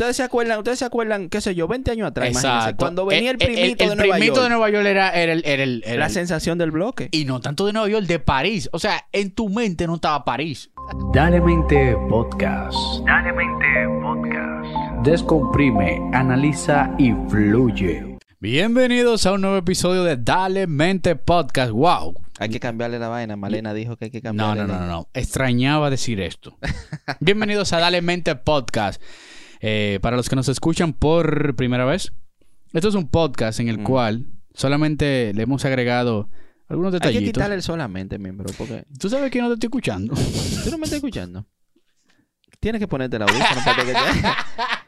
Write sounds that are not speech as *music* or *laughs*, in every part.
Ustedes se acuerdan, ustedes se acuerdan, qué sé yo, 20 años atrás, imagínense, Exacto. cuando venía el, el, primito el de Nueva primito York. de Nueva York era, era el, era el- era la el- sensación del bloque. Y no tanto de Nueva York, de París. O sea, en tu mente no estaba París. Dale Mente Podcast. Dale Mente Podcast. Descomprime, analiza y fluye. Bienvenidos a un nuevo episodio de Dale Mente Podcast. ¡Wow! Hay que cambiarle la vaina. Malena dijo que hay que No, cambiarle. no, no, la- no, no. Extrañaba decir esto. *laughs* Bienvenidos a Dale Mente Podcast. Eh, para los que nos escuchan por primera vez, esto es un podcast en el Mm. cual solamente le hemos agregado algunos Hay que detallitos. quitarle el solamente, miembro, porque ¿Tú sabes que no te estoy escuchando? *laughs* tú no me estás escuchando. Tienes que ponerte el audífono para que te... *laughs*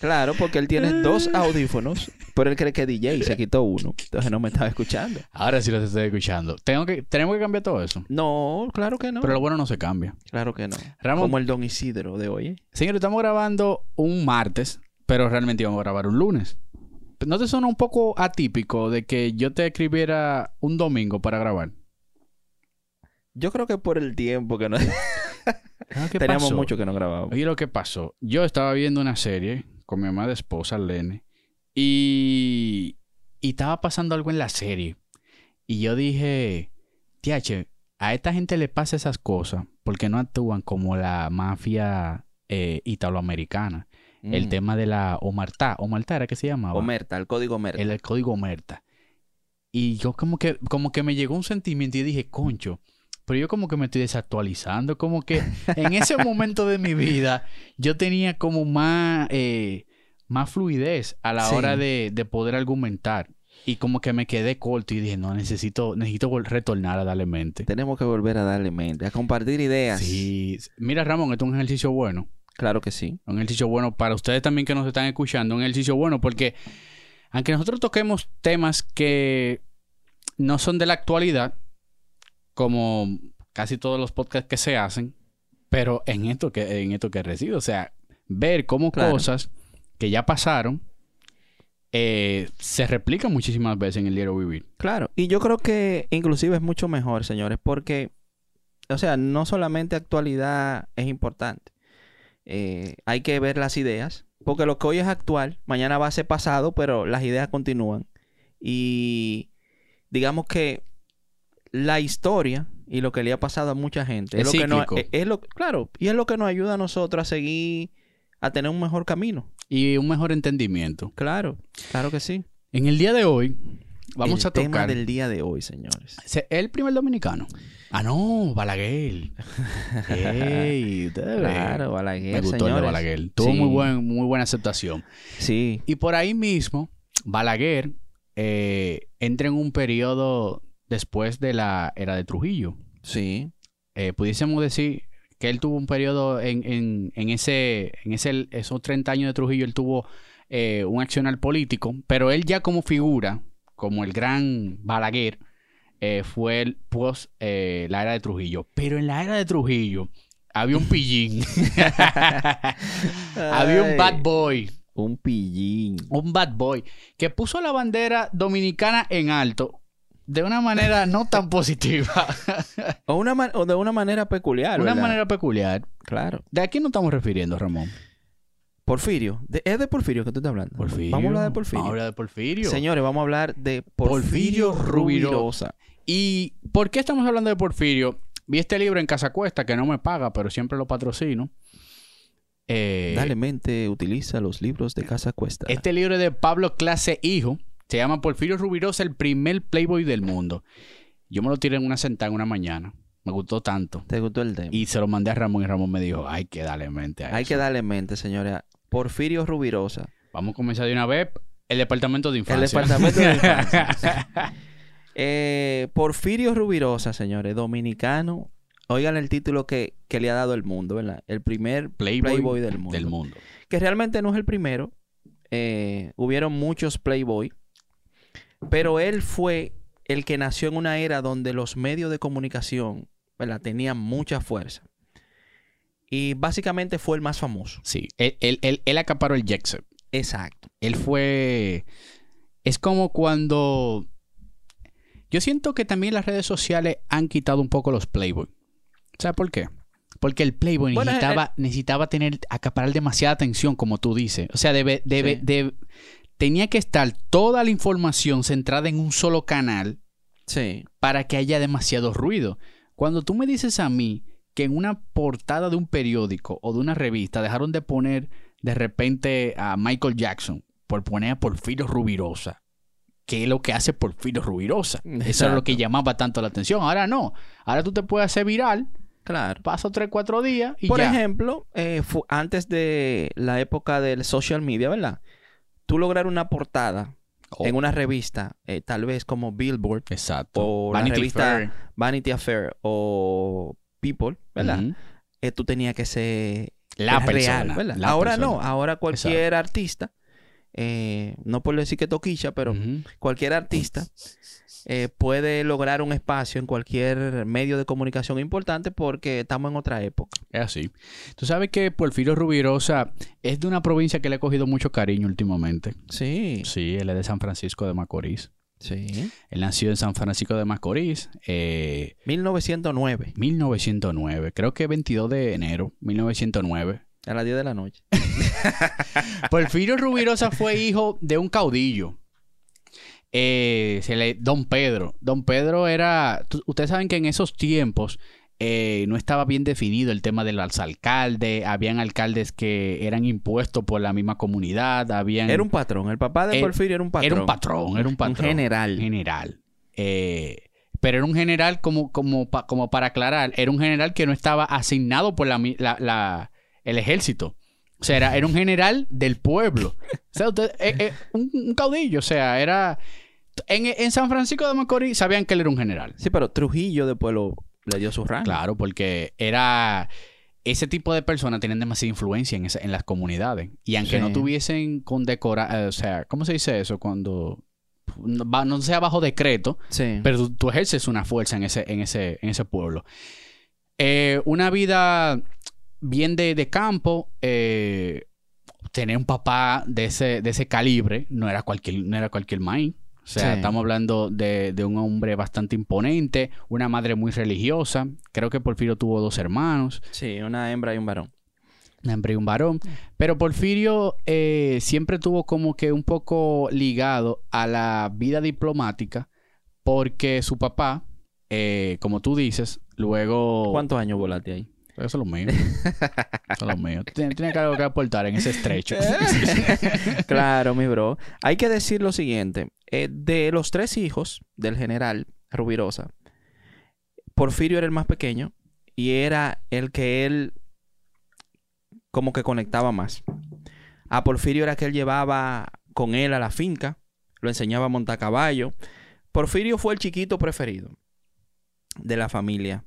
Claro, porque él tiene dos audífonos, pero él cree que DJ y se quitó uno. Entonces no me estaba escuchando. Ahora sí los estoy escuchando. Tengo que, tenemos que cambiar todo eso. No, claro que no. Pero lo bueno no se cambia. Claro que no. Ramón- Como el Don Isidro de hoy. ¿eh? Señores, estamos grabando un martes, pero realmente íbamos a grabar un lunes. ¿No te suena un poco atípico de que yo te escribiera un domingo para grabar? Yo creo que por el tiempo que no... ¿Qué *laughs* Teníamos pasó? mucho que no grabábamos. Oye, lo que pasó. Yo estaba viendo una serie con mi amada esposa, Lene, y, y estaba pasando algo en la serie. Y yo dije, tiache, a esta gente le pasa esas cosas porque no actúan como la mafia eh, italoamericana. El Mm. tema de la Omertá. ¿Omertá era que se llamaba? Omerta, el código Omerta. el, el código Omerta. Y yo como que, como que me llegó un sentimiento y dije, concho, pero yo como que me estoy desactualizando, como que en ese momento de mi vida yo tenía como más, eh, más fluidez a la Sí. hora de, de poder argumentar. Y como que me quedé corto y dije, no, necesito, necesito retornar a darle mente. Tenemos que volver a darle mente, a compartir ideas. Sí. Mira, Ramón, esto es un ejercicio bueno. Claro que sí. Un ejercicio bueno para ustedes también que nos están escuchando. Un ejercicio bueno porque aunque nosotros toquemos temas que no son de la actualidad, como casi todos los podcasts que se hacen, pero en esto que, en esto que resido, o sea, ver cómo Claro. cosas que ya pasaron eh, se replican muchísimas veces en el diario vivir. Claro. Y yo creo que inclusive es mucho mejor, señores, porque, o sea, no solamente actualidad es importante. Eh, hay que ver las ideas, porque lo que hoy es actual, mañana va a ser pasado, pero las ideas continúan. Y digamos que la historia y lo que le ha pasado a mucha gente Es lo que nos- cíclico. es- es lo claro y es lo que nos ayuda a nosotros a seguir a tener un mejor camino Y un mejor entendimiento. claro claro que sí En el día de hoy vamos el a tocar... tema del día de hoy señores Se- El primer dominicano. Ah, no, Balaguer. *laughs* Ey, ven. Claro, Balaguer, Me gustó el de. Balaguer. Tuvo Sí. muy, buen, muy buena aceptación. Sí, Y por ahí mismo, Balaguer eh, entra en un periodo después de la era de Trujillo. sí, Eh, pudiésemos decir que él tuvo un periodo en, en, en ese, en ese, esos 30 años de Trujillo, él tuvo eh, un accionar político, pero él ya como figura, como el gran Balaguer, eh, fue el post eh, la era de Trujillo. Pero en la era de Trujillo había un pillín, *laughs* había un bad boy, un pillín. un bad boy, que puso la bandera dominicana en alto de una manera no tan positiva, *laughs* O, una man- o de una manera peculiar, una ¿verdad? manera peculiar. Claro. ¿De aquí no estamos refiriendo, Ramón? Porfirio. De- es de Porfirio que tú estás hablando. Porfirio. Vamos a hablar de Porfirio. Vamos a hablar de Porfirio. Señores, vamos a hablar de Porfirio Porfirio, Rubirosa. Rubirosa. ¿Y por qué estamos hablando de Porfirio? Vi este libro en Casa Cuesta que no me paga, pero siempre lo patrocino. Eh, Dale mente, utiliza los libros de Casa Cuesta. Este libro es de Pablo Clase Hijo. Se llama Porfirio Rubirosa, el primer playboy del mundo. Yo me lo tiré en una sentada en una mañana. Me gustó tanto. ¿Te gustó el tema? Y se lo mandé a Ramón y Ramón me dijo, hay que darle mente a Hay eso". que darle mente, señores. Porfirio Rubirosa. Vamos a comenzar de una vez. El departamento de infancia. El departamento de infancia. *laughs* Eh, Porfirio Rubirosa, señores, dominicano. Oigan el título que, que le ha dado el mundo, ¿verdad? El primer Playboy, Playboy del mundo. Del mundo. Que realmente no es el primero. Eh, hubieron muchos Playboy. Pero él fue el que nació en una era donde los medios de comunicación ¿verdad? tenían mucha fuerza. Y básicamente fue el más famoso. Sí. Él, él, él, él acaparó el jet set. Exacto. Él fue... Es como cuando... Yo siento que también las redes sociales han quitado un poco los Playboy. ¿Sabes por qué? Porque el Playboy Bueno, necesitaba, necesitaba tener, acaparar demasiada atención, como tú dices. O sea, debe, debe, Sí. debe- tenía que estar toda la información centrada en un solo canal Sí. para que haya demasiado ruido. Cuando tú me dices a mí que en una portada de un periódico o de una revista dejaron de poner de repente a Michael Jackson por poner a Porfirio Rubirosa, ¿qué es lo que hace Porfirio Rubirosa? Eso es lo que llamaba tanto la atención. Ahora no. Ahora tú te puedes hacer viral, Claro. pasa 3, 4 días y Por ya. ejemplo, eh, antes de la época del social media, ¿verdad? Tú lograr una portada Oh, en una revista, eh, tal vez como Billboard, Exacto. o la Vanity revista Fair. Vanity Affair o People, ¿verdad? Eh, tú tenías que ser La real, persona. la Ahora no, ahora cualquier artista, eh, no por decir que toquilla, pero cualquier artista eh, puede lograr un espacio en cualquier medio de comunicación importante porque estamos en otra época. Es así. Tú sabes que Porfirio Rubirosa es de una provincia que le ha cogido mucho cariño últimamente. Sí, Sí, él es de San Francisco de Macorís. sí. Él nació en San Francisco de Macorís, eh, 1909, 1909, creo que 22 de enero, 1909. a las 10 de la noche. *laughs* Porfirio Rubirosa fue hijo de un caudillo. Eh, se le, Don Pedro. Don Pedro era. Ustedes saben que en esos tiempos eh, no estaba bien definido el tema de los alcaldes. Habían alcaldes que eran impuestos por la misma comunidad. Habían, Era un patrón, el papá de Era- Porfirio era un patrón. era un patrón, era un patrón. general. general. Eh, pero era un general, como, como, como para aclarar, era un general que no estaba asignado por la, mi- la- la- el ejército. O sea, era, era un general del pueblo. O sea, usted- eh, eh, un, un caudillo. O sea, era... En, en San Francisco de Macorís sabían que él era un general. Sí, pero Trujillo después lo, le dio su rango. Claro, porque era... Ese tipo de personas tenían demasiada influencia en, esa- en las comunidades. Y aunque Sí. no tuviesen condecorado... o sea, ¿cómo se dice eso? Cuando... No sea bajo decreto, Sí. pero tú, tú ejerces una fuerza en ese, en ese, en ese pueblo. Eh, una vida bien de, de campo, eh, tener un papá de ese, de ese calibre no era cualquier, no era cualquier maíz. O sea, Sí. estamos hablando de, de un hombre bastante imponente, una madre muy religiosa. Creo que Porfirio tuvo dos hermanos, Sí, una hembra y un varón. una hembra y un varón. Pero Porfirio eh, siempre tuvo como que un poco ligado a la vida diplomática porque su papá, eh, como tú dices, luego... ¿Cuántos años volaste ahí? Eso es lo mío. Eso es lo mío. Tiene, algo que aportar en ese estrecho. *laughs* claro, mi bro. Hay que decir lo siguiente. eh, de los tres hijos del general Rubirosa, Porfirio era el más pequeño y era el que él como que conectaba más. A Porfirio era que él llevaba con él a la finca, lo enseñaba a montar caballo. Porfirio fue el chiquito preferido de la familia.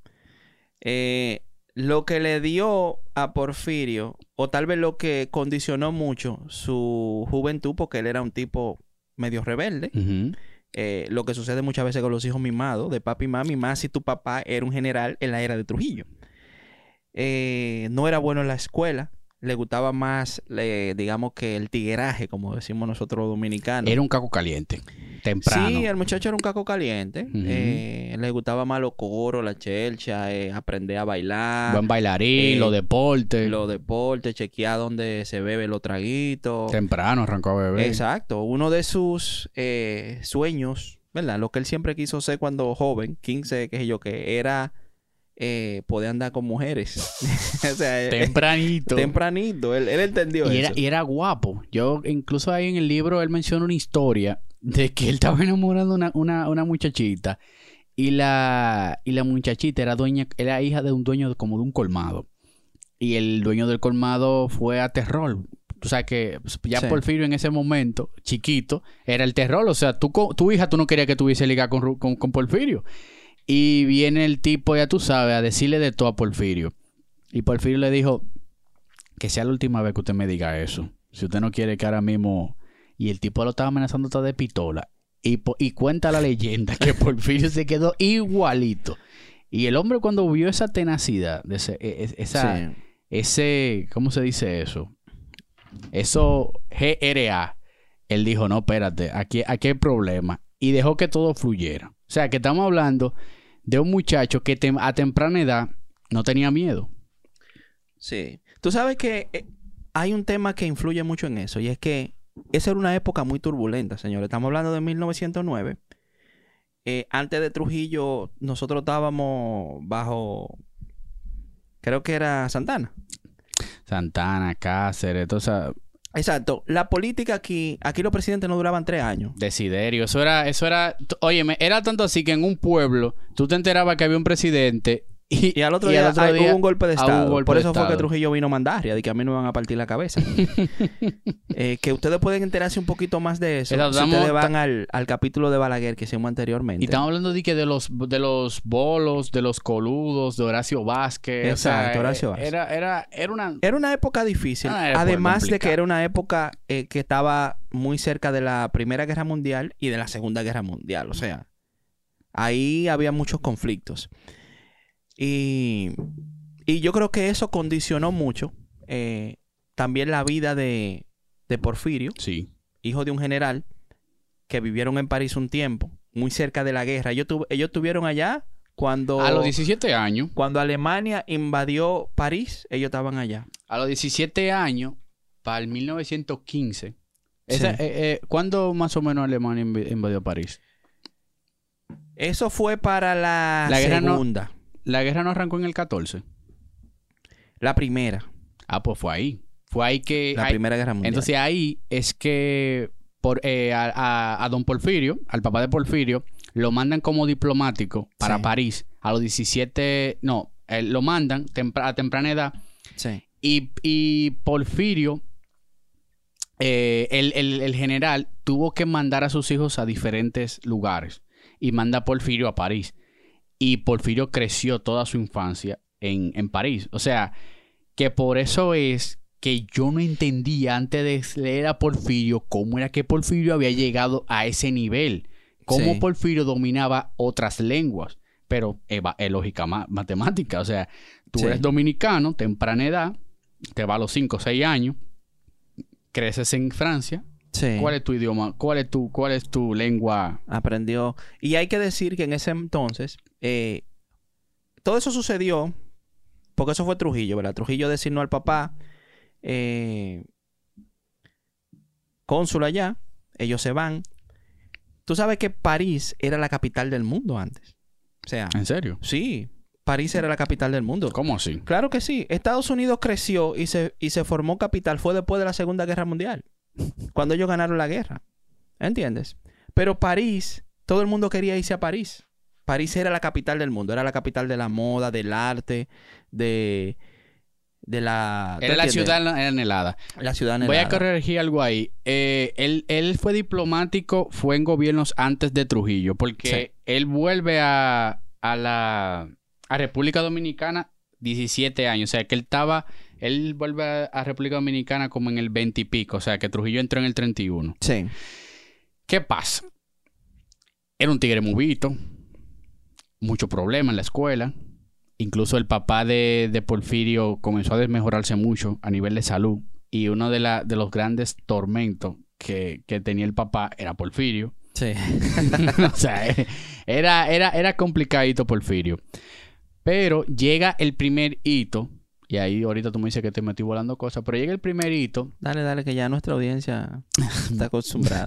Eh, lo que le dio a Porfirio, o tal vez lo que condicionó mucho su juventud, porque él era un tipo medio rebelde, eh, lo que sucede muchas veces con los hijos mimados, de papi y mami, más si tu papá era un general en la era de Trujillo. Eh, no era bueno en la escuela, le gustaba más, le- digamos que el tigueraje, como decimos nosotros dominicanos. Era un caco caliente. Temprano. Sí, el muchacho era un caco caliente. Eh, le gustaba más los coros, la chelcha, eh, aprender a bailar, Buen bailarín, eh, los deportes. los deportes, chequear dónde se bebe los traguitos. Temprano arrancó a beber. Exacto. Uno de sus eh, sueños, ¿verdad? Lo que él siempre quiso ser cuando joven, 15, qué sé yo, que era eh, poder andar con mujeres. *laughs* o sea, eh, Tempranito. tempranito. Él, él entendió y, era, eso. y era guapo. Yo, incluso ahí en el libro, él menciona una historia de que él estaba enamorando una, una, una muchachita. Y la, y la muchachita era dueña, era hija de un dueño como de un colmado. Y el dueño del colmado fue a terror. O sea que pues, ya Sí. Porfirio en ese momento, chiquito, era el terror. O sea, tú, tu hija tú no querías que tuviese liga con, con Porfirio. Y viene el tipo, ya tú sabes, a decirle de todo a Porfirio. Y Porfirio le dijo que sea la última vez que usted me diga eso. Si usted no quiere que ahora mismo... Y el tipo lo estaba amenazando hasta de pistola. Y, po- y cuenta la leyenda que *laughs* Porfirio se quedó igualito. Y el hombre cuando vio esa tenacidad, de ese, e- e- esa, Sí. ese, ¿cómo se dice eso? Eso, GRA. Él dijo, no, espérate, aquí, aquí hay problema. Y dejó que todo fluyera. O sea, que estamos hablando de un muchacho que tem- a temprana edad no tenía miedo. Sí. Tú sabes que eh, hay un tema que influye mucho en eso y es que esa era una época muy turbulenta, señores. Estamos hablando de 1909. Eh, antes de Trujillo, nosotros estábamos bajo, creo que era Santana. Santana, Cáceres, toda esa Exacto. La política aquí, aquí los presidentes no duraban tres años. Desiderio. Eso era, eso era, óyeme, era tanto así que en un pueblo tú te enterabas que había un presidente y, Y al otro y día, hubo un golpe de Estado. golpe Por eso fue que. Trujillo vino a Mandaria, de que a mí no me van a partir la cabeza. *laughs* Eh, que ustedes pueden enterarse un poquito más de eso si ustedes van al, al capítulo de Balaguer que hicimos anteriormente. Y estamos hablando de que de los de los bolos, de los coludos, de Horacio Vázquez. o sea, Exacto, Horacio Vázquez. Era, era, era una. Era una época difícil. Además de que era una época eh, que estaba muy cerca de la Primera Guerra Mundial y de la Segunda Guerra Mundial. O sea, ahí había muchos conflictos. Y, y yo creo que eso condicionó mucho eh, también la vida de, de Porfirio, Sí. hijo de un general, que vivieron en París un tiempo, muy cerca de la guerra. Ellos, ellos estuvieron allá cuando, A los 17 años. cuando Alemania invadió París, ellos estaban allá. A los 17 años, para el 1915. Esa- Sí. eh, eh, ¿Cuándo más o menos Alemania inv- invadió París? Eso fue para la, La guerra no- segunda. La guerra no arrancó en el 14. La primera. Ah, pues fue ahí. Fue ahí que. La primera guerra mundial. Entonces ahí es que por, eh, a, a- a don Porfirio, al papá de Porfirio, lo mandan como diplomático para Sí. París a los 17, no, eh, lo mandan tempra- a temprana edad sí. y, y Porfirio, eh, el, el- el general, tuvo que mandar a sus hijos a diferentes lugares y manda a Porfirio a París. Y Porfirio creció toda su infancia en, en París. O sea, que por eso es que yo no entendía antes de leer a Porfirio cómo era que Porfirio había llegado a ese nivel. Cómo Sí. Porfirio dominaba otras lenguas. Pero es, es lógica ma- matemática. O sea, tú Sí. eres dominicano, temprana edad, te va a los 5 o 6 años, creces en Francia. Sí. ¿Cuál es tu idioma? ¿Cuál es tu, cuál es tu lengua? Aprendió. Y hay que decir que en ese entonces, eh, todo eso sucedió porque eso fue Trujillo, ¿verdad? Trujillo designó al papá eh, cónsul allá. Ellos se van. Tú sabes que París era la capital del mundo antes. O sea, ¿En serio? sí, París era la capital del mundo. ¿Cómo así? Claro que sí. Estados Unidos creció y se, y se formó capital. Fue después de la Segunda Guerra Mundial. *laughs* Cuando ellos ganaron la guerra. ¿Entiendes? Pero París, todo el mundo quería irse a París. París era la capital del mundo. Era la capital de la moda, del arte, de, de la... ¿tú Era la entiendes? ciudad anhelada. La ciudad Voy a anhelada. corregir algo ahí. Eh, él, él fue diplomático, fue en gobiernos antes de Trujillo, porque él vuelve a, a la a República Dominicana 17 años. O sea, que él estaba, él vuelve a, a República Dominicana como en el 20 y pico. O sea, que Trujillo entró en el 31. Sí. ¿Qué pasa? Era un tigre movito, mucho problema en la escuela. Incluso el papá de, de Porfirio comenzó a desmejorarse mucho a nivel de salud. Y uno de, la- de los grandes tormentos que, que tenía el papá era Porfirio. Sí. *laughs* o sea, era, era, era complicadito Porfirio. Pero llega el primer hito. Y ahí ahorita tú me dices que te metí volando cosas. Pero llega el primer hito Dale, dale, que ya nuestra audiencia *laughs* está acostumbrada.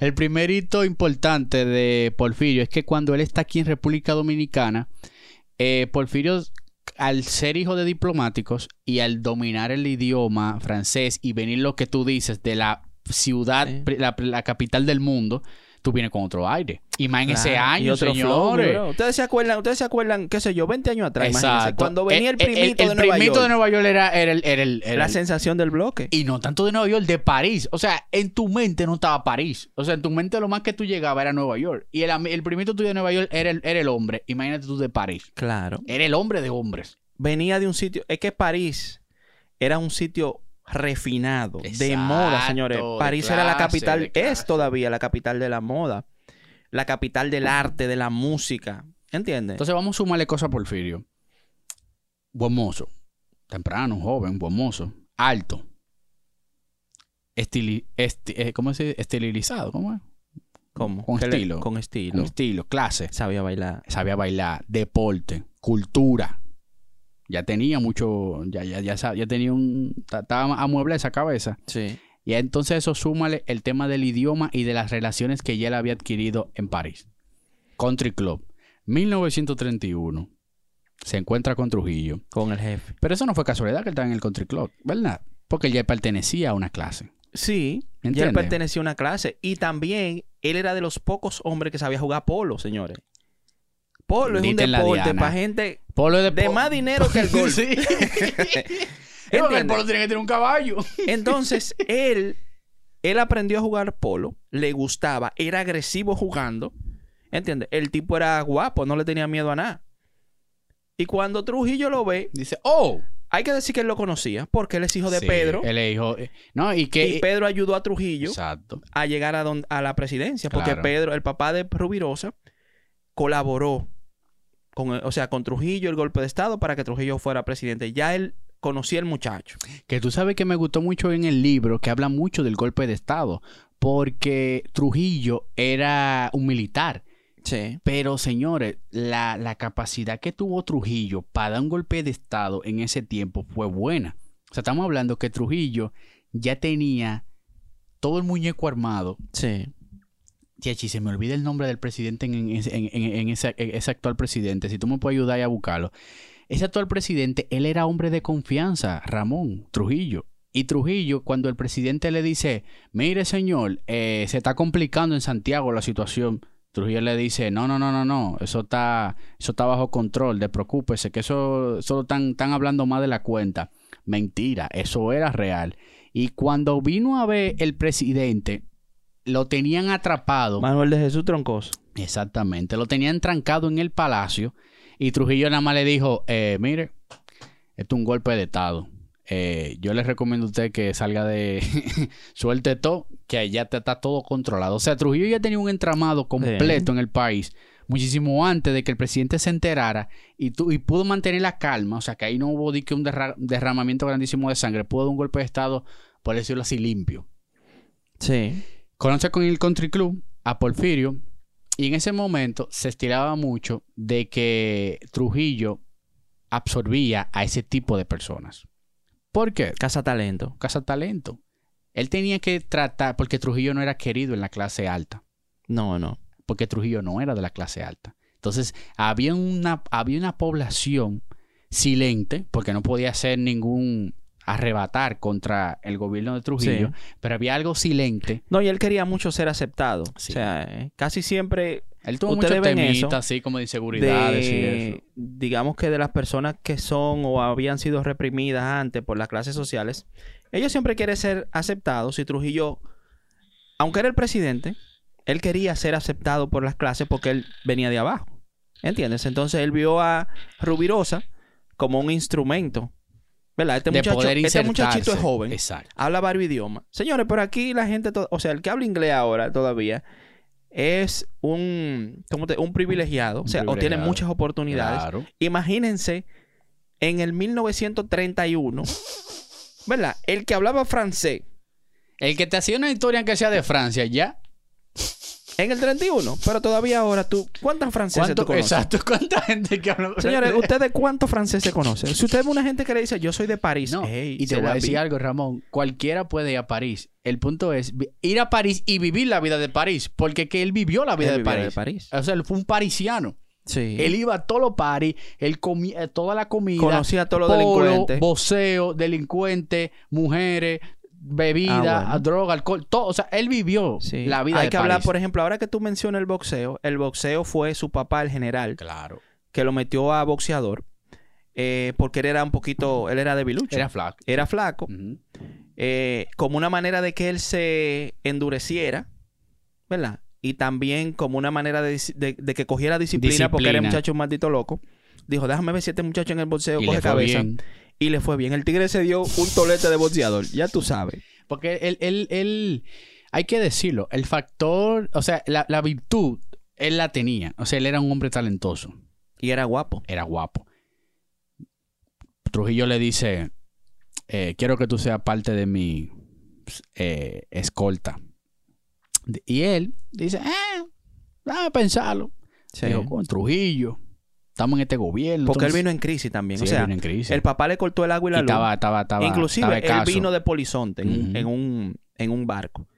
El primer hito importante de Porfirio es que cuando él está aquí en República Dominicana, eh, Porfirio, al ser hijo de diplomáticos y al dominar el idioma francés y venir lo que tú dices de la ciudad, Sí. pri- la, la capital del mundo, tú vienes con otro aire. Y más en ese y año, otro señores. Ustedes se acuerdan, ustedes se acuerdan, qué sé yo, 20 años atrás, imagínense, Exacto. cuando venía el Eh, eh, primito el de Nueva primito York. de Nueva York era, era el- era el- era la el- sensación del bloque. Y no tanto de Nueva York, de París. O sea, en tu mente no estaba París. O sea, en tu mente lo más que tú llegabas era Nueva York. Y el, el primito tuyo de Nueva York era el, era el hombre. Imagínate tú de París. Claro. Era el hombre de hombres. venía de un sitio. Es que París era un sitio refinado, de moda, señores. París era la capital, es todavía la capital de la moda, la capital del arte, de la música. ¿Entiendes? Entonces vamos a sumarle cosas a Porfirio. Buen mozo. Temprano, joven, buen mozo. Alto. Estili, esti- eh, ¿Cómo se dice? Estilizado. ¿Cómo es? ¿Cómo? con le- estilo. Con estilo. Con estilo, clase. Sabía bailar. Sabía bailar. Deporte. Cultura. Ya tenía mucho, ya, ya, ya, ya tenía un, ta- estaba amueble esa cabeza. Sí. Y entonces eso súmale el tema del idioma y de las relaciones que ya él había adquirido en París. Country Club, 1931. Se encuentra con Trujillo. Con el jefe. Pero eso no fue casualidad que él estaba en el Country Club, ¿verdad? Porque él ya pertenecía a una clase. Sí. Ya él pertenecía a una clase. Y también él era de los pocos hombres que sabía jugar polo, señores. Polo es un deporte para gente Polo de, de po- más dinero que el golf. *laughs* Sí. *laughs* El polo tiene que tener un caballo. Entonces, *laughs* él, él aprendió a jugar polo, le gustaba, era agresivo jugando. ¿Entiendes? El tipo era guapo, no le tenía miedo a nada. Y cuando Trujillo lo ve, Dice, oh. hay que decir que él lo conocía, porque él es hijo de Sí, Pedro. Él es hijo. eh, No, y que. Y Pedro ayudó a Trujillo Exacto. a llegar a, don- a la presidencia, porque Claro. Pedro, el papá de Rubirosa, colaboró con, o sea, con Trujillo, el golpe de Estado, para que Trujillo fuera presidente. Ya él conocía al muchacho. Que tú sabes que me gustó mucho en el libro que habla mucho del golpe de Estado. Porque Trujillo era un militar. Sí. Pero señores, la, la capacidad que tuvo Trujillo para dar un golpe de Estado en ese tiempo fue buena. O sea, estamos hablando que Trujillo ya tenía todo el muñeco armado. Sí. Chiachi, se me olvida el nombre del presidente en, en en- en- ese- actual presidente. Si tú me puedes ayudar a buscarlo. Ese actual presidente, él era hombre de confianza, Ramón Trujillo. Y Trujillo, cuando el presidente le dice, mire señor, eh, se está complicando en Santiago la situación. Trujillo le dice, no, no, no, no, no, eso está, eso está bajo control, despreocúpese, que eso solo están, están hablando más de la cuenta. Mentira, eso era real. Y cuando vino a ver el presidente, lo tenían atrapado. Manuel de Jesús Troncoso. Exactamente, lo tenían trancado en el palacio y Trujillo nada más le dijo, eh, mire, esto es un golpe de Estado. Eh, yo le recomiendo a usted que salga de... *laughs* suelte todo, que allá te- está todo controlado. O sea, Trujillo ya tenía un entramado completo en el país muchísimo antes de que el presidente se enterara y, tu- y pudo mantener la calma. O sea, que ahí no hubo que un derra- derramamiento grandísimo de sangre. Pudo dar un golpe de Estado, por decirlo así, limpio. Sí. Conoce con el Country Club a Porfirio y en ese momento se estiraba mucho de que Trujillo absorbía a ese tipo de personas. ¿Por qué? Casa Talento. Casa talento. Él tenía que tratar, porque Trujillo no era querido en la clase alta, No, no. porque Trujillo no era de la clase alta. Entonces, había una, había una población silente, porque no podía hacer ningún arrebatar contra el gobierno de Trujillo, Sí. pero había algo silente. No, y él quería mucho ser aceptado. Sí. O sea, eh, casi siempre Él tuvo muchos temitas así como de inseguridades y eso. digamos que de las personas que son o habían sido reprimidas antes por las clases sociales, ellos siempre quieren ser aceptados. Y Trujillo, aunque era el presidente, él quería ser aceptado por las clases porque él venía de abajo. ¿Entiendes? Entonces él vio a Rubirosa como un instrumento. ¿Verdad? Este, de muchacho, poder este muchachito es joven Exacto. habla varios idiomas. Señores, pero aquí la gente, o sea, el que habla inglés ahora todavía es un, ¿cómo te- un privilegiado, o sea, o tiene muchas oportunidades. Claro. Imagínense en el 1931, ¿verdad? El que hablaba francés El que te hacía una historia que sea de Francia, ¿ya? En el 31, pero todavía ahora tú, ¿cuántos franceses ¿Cuánto, tú conoces? exacto. ¿Cuánta gente que habla Señores, *laughs* ¿ustedes cuántos franceses conocen? Si usted ve una gente que le dice, yo soy de París, No, hey, y te voy a decir algo, Ramón. Cualquiera puede ir a París. El punto es ir a París y vivir la vida de París. Porque que él vivió la vida Él de París. de París. O sea, él fue un parisiano. Sí. Él iba a todos los paris, él comía toda la comida. Conocía a todos los delincuentes. Voceo, delincuentes, mujeres, bebida, Ah, bueno. droga, alcohol, todo. O sea, él vivió Sí. la vida Hay de que hablar, por ejemplo, ahora que tú mencionas el boxeo, el boxeo fue su papá, el general, Claro. que lo metió a boxeador, eh, porque él era un poquito, él era debilucho, Era era, flaco. flaco, Ujú. eh, como una manera de que él se endureciera, ¿verdad? Y también como una manera de, dis- de- de que cogiera disciplina, porque era un muchacho un maldito loco. Dijo, déjame ver si este muchacho en el boxeo Y coge le fue cabeza. bien. Y le fue bien. El tigre se dio un tolete de boxeador, ya tú sabes. Porque él, él, él, hay que decirlo, el factor, o sea, la, la virtud, él la tenía. O sea, él era un hombre talentoso, Y era guapo. era guapo. Trujillo le dice, eh, quiero que tú seas parte de mi eh, escolta. Y él dice, eh, déjame pensarlo. Sí. Dijo, con Trujillo, estamos en este gobierno. Porque él vino en crisis también. Sí, o él sea, vino en crisis. el papá le cortó el agua y la Y luz. estaba, estaba, estaba, Inclusive estaba él vino de Polizonte en, un- en un, en un barco.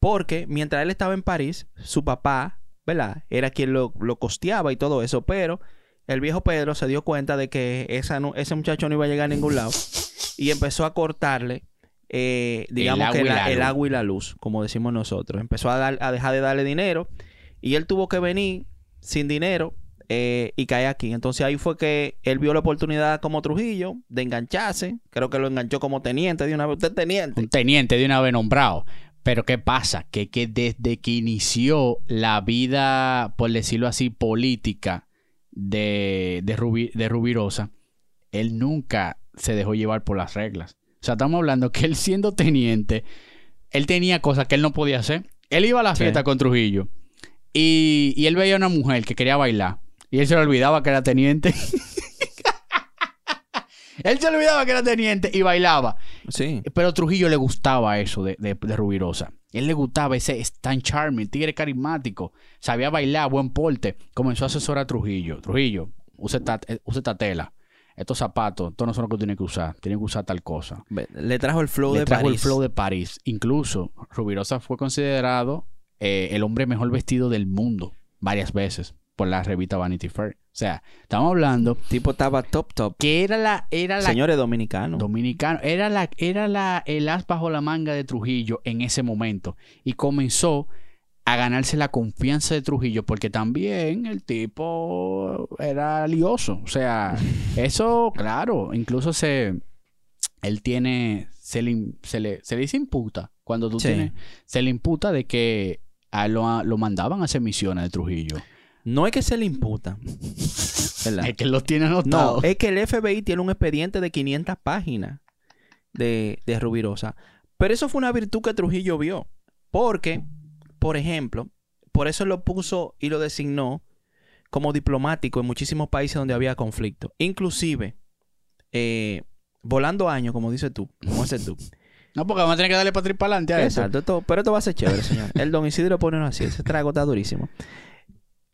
Porque mientras él estaba en París, su papá, ¿verdad? Era quien lo, lo costeaba y todo eso. Pero el viejo Pedro se dio cuenta de que esa no- ese muchacho no iba a llegar a ningún lado. y empezó a cortarle, eh, digamos agua que la- el agua y la luz, como decimos nosotros. Empezó a, dar, a dejar de darle dinero. Y él tuvo que venir sin dinero eh, y caer aquí. Entonces ahí fue que él vio la oportunidad como Trujillo de engancharse. Creo que lo enganchó como teniente de una vez. Usted es teniente. un teniente de una vez nombrado. Pero ¿qué pasa? Que, que desde que inició la vida, por decirlo así, política de, de, Rubi- de Rubirosa, él nunca se dejó llevar por las reglas. O sea, estamos hablando que él siendo teniente, él tenía cosas que él no podía hacer. Él iba a la Sí. fiesta con Trujillo y, y él veía a una mujer que quería bailar y él se le olvidaba que era teniente. *laughs* él se le olvidaba que era teniente y bailaba. Sí. Pero a Trujillo le gustaba eso de, de, de Rubirosa. Él le gustaba ese es tan charming, tigre carismático. Sabía bailar, buen porte. Comenzó a asesorar a Trujillo. Trujillo, use esta, eh, esta tela. Estos zapatos, estos no son los que tiene que usar. Tiene que usar tal cosa. Le trajo el flow Le de trajo París. el flow de París. Incluso, Rubirosa fue considerado eh, el hombre mejor vestido del mundo varias veces por la revista Vanity Fair. O sea, estamos hablando tipo estaba top top. que era la, era la Señores dominicanos. dominicano. Era la, era la, el as bajo la manga de Trujillo en ese momento. Y comenzó a ganarse la confianza de Trujillo porque también el tipo era lioso. O sea, *laughs* eso, claro, incluso se... Él tiene... Se le, se le, se le dice imputa. Cuando tú Sí. tienes... Se le imputa de que a lo, lo mandaban a hacer misiones de Trujillo. No es que se le imputa. ¿verdad? Es que él lo tiene anotado. No, es que el FBI tiene un expediente de 500 páginas de, de Rubirosa. Pero eso fue una virtud que Trujillo vio. Porque, por ejemplo, por eso lo puso y lo designó como diplomático en muchísimos países donde había conflicto. Inclusive, eh, volando años, como dices tú, como dices tú. No, porque vamos a tener que darle para adelante a eso. Exacto, esto- pero esto va a ser chévere, señor. El don Isidro pone así, ese trago está durísimo.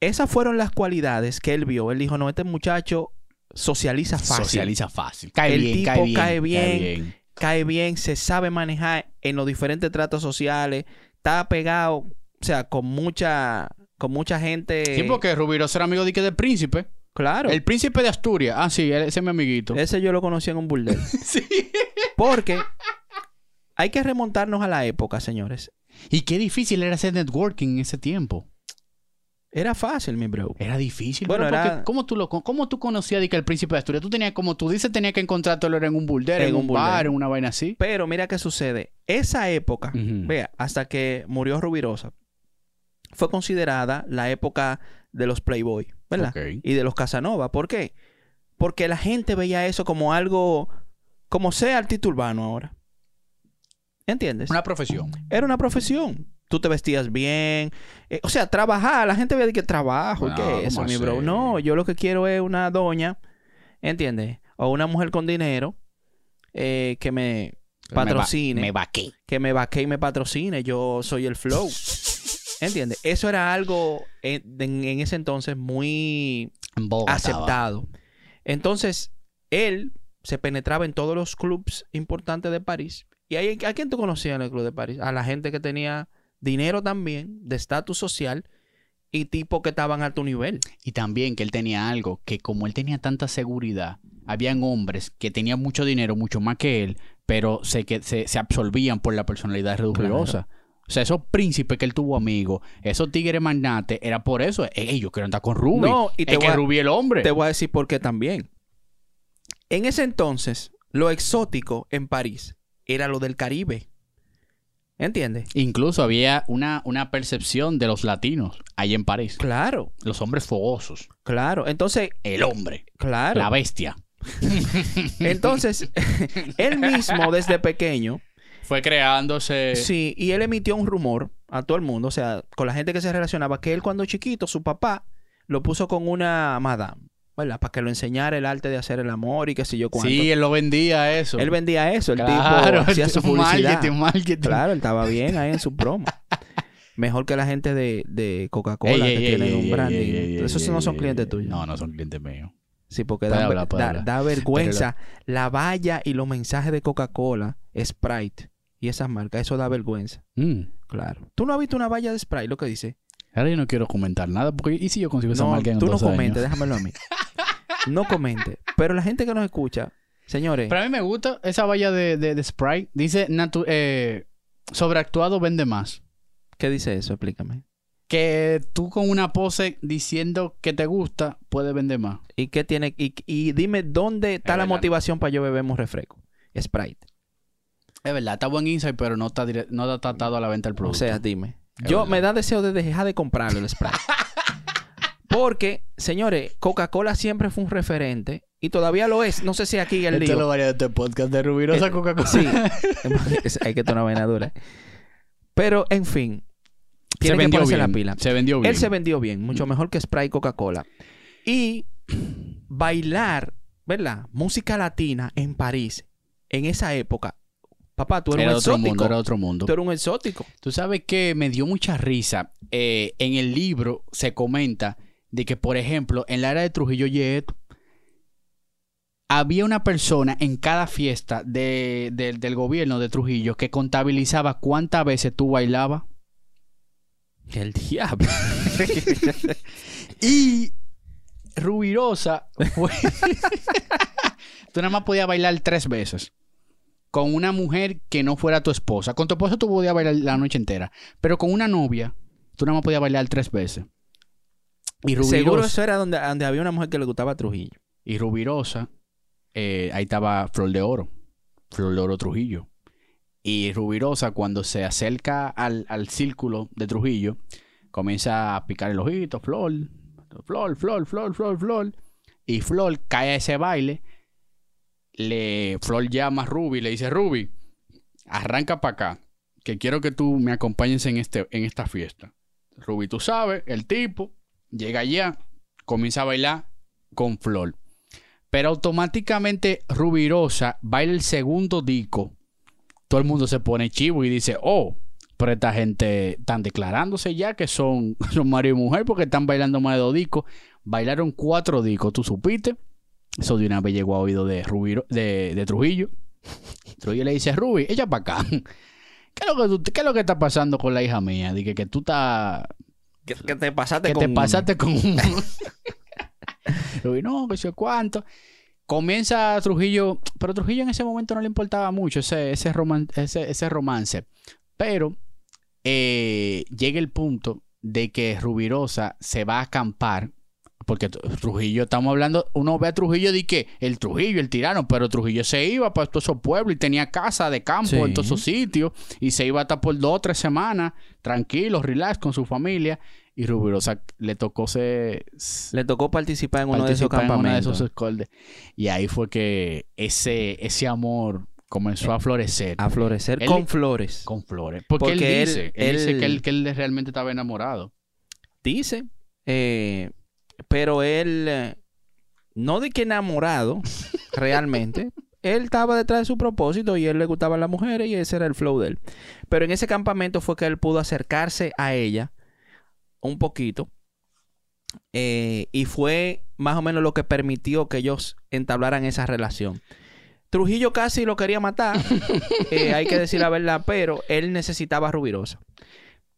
Esas fueron las cualidades que él vio. Él dijo, no, este muchacho socializa fácil. Socializa fácil. Cae El bien, tipo cae bien, cae bien. cae bien, se sabe manejar en los diferentes tratos sociales, está pegado, o sea, con mucha, con mucha gente. Sí, porque Rubirosa era amigo de que del príncipe. Claro. El príncipe de Asturias. Ah, sí, ese es mi amiguito. Ese yo lo conocí en un burdel. *laughs* Sí. Porque hay que remontarnos a la época, señores. Y qué difícil era hacer networking en ese tiempo. Era fácil, mi bro. Era difícil. Bueno, era- ¿cómo, tú lo, ¿Cómo tú conocías de que el príncipe de Asturias? Tú tenías, como tú dices, tenías que encontrártelo en un burdel, en, En un, bar, en una vaina así. Pero mira qué sucede. Esa época, vea, hasta que murió Rubirosa, fue considerada la época de los Playboy, ¿verdad? Y de los Casanova. ¿Por qué? Porque la gente veía eso como algo, como sea artista urbano ahora. ¿Entiendes? Una profesión. Era una profesión. Tú te vestías bien. Eh, o sea, trabajar. La gente de que trabajo. ¿Y No, ¿Qué es eso, ¿cómo mi bro? No, yo lo que quiero es una doña, ¿entiendes? O una mujer con dinero eh, que me patrocine. Me, va, me vaqué. que me vaque y me patrocine. Yo soy el flow. ¿Entiendes? Eso era algo en- en- en ese entonces muy aceptado. Entonces, él se penetraba en todos los clubs importantes de París. ¿Y ahí, a quién tú conocías en el club de París? A la gente que tenía dinero también, de estatus social y tipo que estaban a alto nivel. Y también que él tenía algo, que como él tenía tanta seguridad, habían hombres que tenían mucho dinero, mucho más que él, pero se, que, se, se absorbían por la personalidad reduciosa. O sea, esos príncipes que él tuvo amigos, esos tigres magnates, era por eso. Ey, yo quiero andar con Ruby. No, y te es voy que a- Ruby el hombre. Te voy a decir por qué también. En ese entonces, lo exótico en París era lo del Caribe. ¿Entiendes? Incluso había una, una percepción de los latinos ahí en París. Claro, Los hombres fogosos. claro. Entonces, El hombre. claro. La bestia. *laughs* Entonces, *laughs* él mismo desde pequeño, Fue creándose. sí, y él emitió un rumor a todo el mundo, o sea, con la gente que se relacionaba, que él cuando chiquito, su papá lo puso con una madame, ¿verdad? Para que lo enseñara el arte de hacer el amor y qué sé yo cuánto. Sí, él lo vendía eso. él vendía eso, el Claro, tipo *laughs* hacía su publicidad. marketing, marketing. Claro, él estaba *laughs* bien ahí en su promo. Mejor que la gente de, de Coca-Cola que ey, un branding. Esos no son clientes tuyos. No, no son clientes míos. Sí, porque hablar, da *laughs* vergüenza la valla y los mensajes de Coca-Cola, Sprite y esas marcas. Eso da vergüenza. Mm. Claro. ¿Tú no has visto una valla de Sprite lo que dice? Ahora yo no quiero comentar nada porque ¿y si yo consigo esa No, marca en tú no dos años? comentes, déjamelo a mí. No comentes. Pero la gente que nos escucha, señores, Pero a mí me gusta esa valla de, de, de Sprite. Dice natu- eh, sobreactuado vende más. ¿qué dice eso? Explícame. Que tú con una pose diciendo que te gusta puede vender más. ¿Y qué tiene? Y, y dime dónde está Es la verdad. motivación para yo beberme un refresco. Sprite. Es verdad, está buen insight, pero no está, no está atado a la venta del O producto. sea, dime. Yo me da deseo de dejar de comprarlo el Sprite. *laughs* Porque, señores, Coca-Cola siempre fue un referente y todavía lo es. No sé si aquí el Esto lío. lo varía de este podcast de Rubirosa Eh, Coca-Cola. Sí. *laughs* Hay que tomar una vaina dura. Pero, en fin. se Tiene que vendió bien. la pila. Se vendió bien. Él se vendió bien, mucho mejor que Sprite y Coca-Cola. Y bailar, ¿verdad? Música latina en París, en esa época. Papá, tú eres Era un otro exótico. mundo, era otro mundo. Tú eres un exótico. Tú sabes que me dio mucha risa. Eh, en el libro se comenta de que, por ejemplo, en la era de Trujillo Yet, había una persona en cada fiesta de- de- del gobierno de Trujillo que contabilizaba cuántas veces tú bailabas. El diablo. *laughs* Y Rubirosa fue. *laughs* tú nada más podías bailar tres veces. Con una mujer que no fuera tu esposa. Con tu esposa tú podías bailar la noche entera. Pero con una novia, tú nada más podías bailar tres veces. Y Rubirosa, Seguro eso era donde, donde había una mujer que le gustaba Trujillo. y Rubirosa eh, ahí estaba Flor de Oro. Flor de Oro Trujillo. Y Rubirosa, cuando se acerca al, al círculo de Trujillo, comienza a picar el ojito, Flor, Flor, Flor, Flor, Flor, Flor. Y Flor cae a ese baile. Le, Flor llama a Ruby le dice, Ruby, arranca para acá, que quiero que tú me acompañes en, este, en esta fiesta. Ruby, tú sabes, el tipo llega allá, comienza a bailar con Flor. Pero automáticamente Rubirosa baila el segundo disco. Todo el mundo se pone chivo y dice, oh, pero esta gente están declarándose ya que son, *laughs* son marido y mujer porque están bailando más de dos discos. Bailaron cuatro discos, ¿tú supiste? Eso de una vez llegó a oído de, Rubiro- de, de Trujillo. *laughs* Trujillo le dice, Ruby, ella para acá. *laughs* ¿Qué es, lo que tú- qué es lo que está pasando con la hija mía? Dije que tú estás Que, que te pasaste que con te pasaste con un... *laughs* Ruby, no, que sé cuánto. Comienza Trujillo, pero Trujillo en ese momento no le importaba mucho ese, ese, roman- ese, ese romance. Pero eh, llega el punto de que Rubirosa se va a acampar. Porque Tr- Trujillo, estamos hablando, uno ve a Trujillo de que el Trujillo, el tirano, pero Trujillo se iba para todos esos pueblos y tenía casa de campo Sí. en todos esos sitios y se iba hasta por dos o tres semanas, tranquilo, relax con su familia. Y Rubirosa le tocó se, Le tocó participar en uno de esos participar en de campamentos. esos escoldes. Y ahí fue que ese, ese amor comenzó a florecer A florecer Él- con flores. con flores. Porque, Porque él dice, él, dice él- que, él, que él realmente estaba enamorado. Dice. eh, pero él, eh, no de que enamorado, *laughs* realmente. Él estaba detrás de su propósito y él le gustaban las mujeres y ese era el flow de él. Pero en ese campamento fue que él pudo acercarse a ella un poquito. eh, y fue más o menos lo que permitió que ellos entablaran esa relación. Trujillo casi lo quería matar, *laughs* eh, hay que decir la verdad, pero él necesitaba a Rubirosa.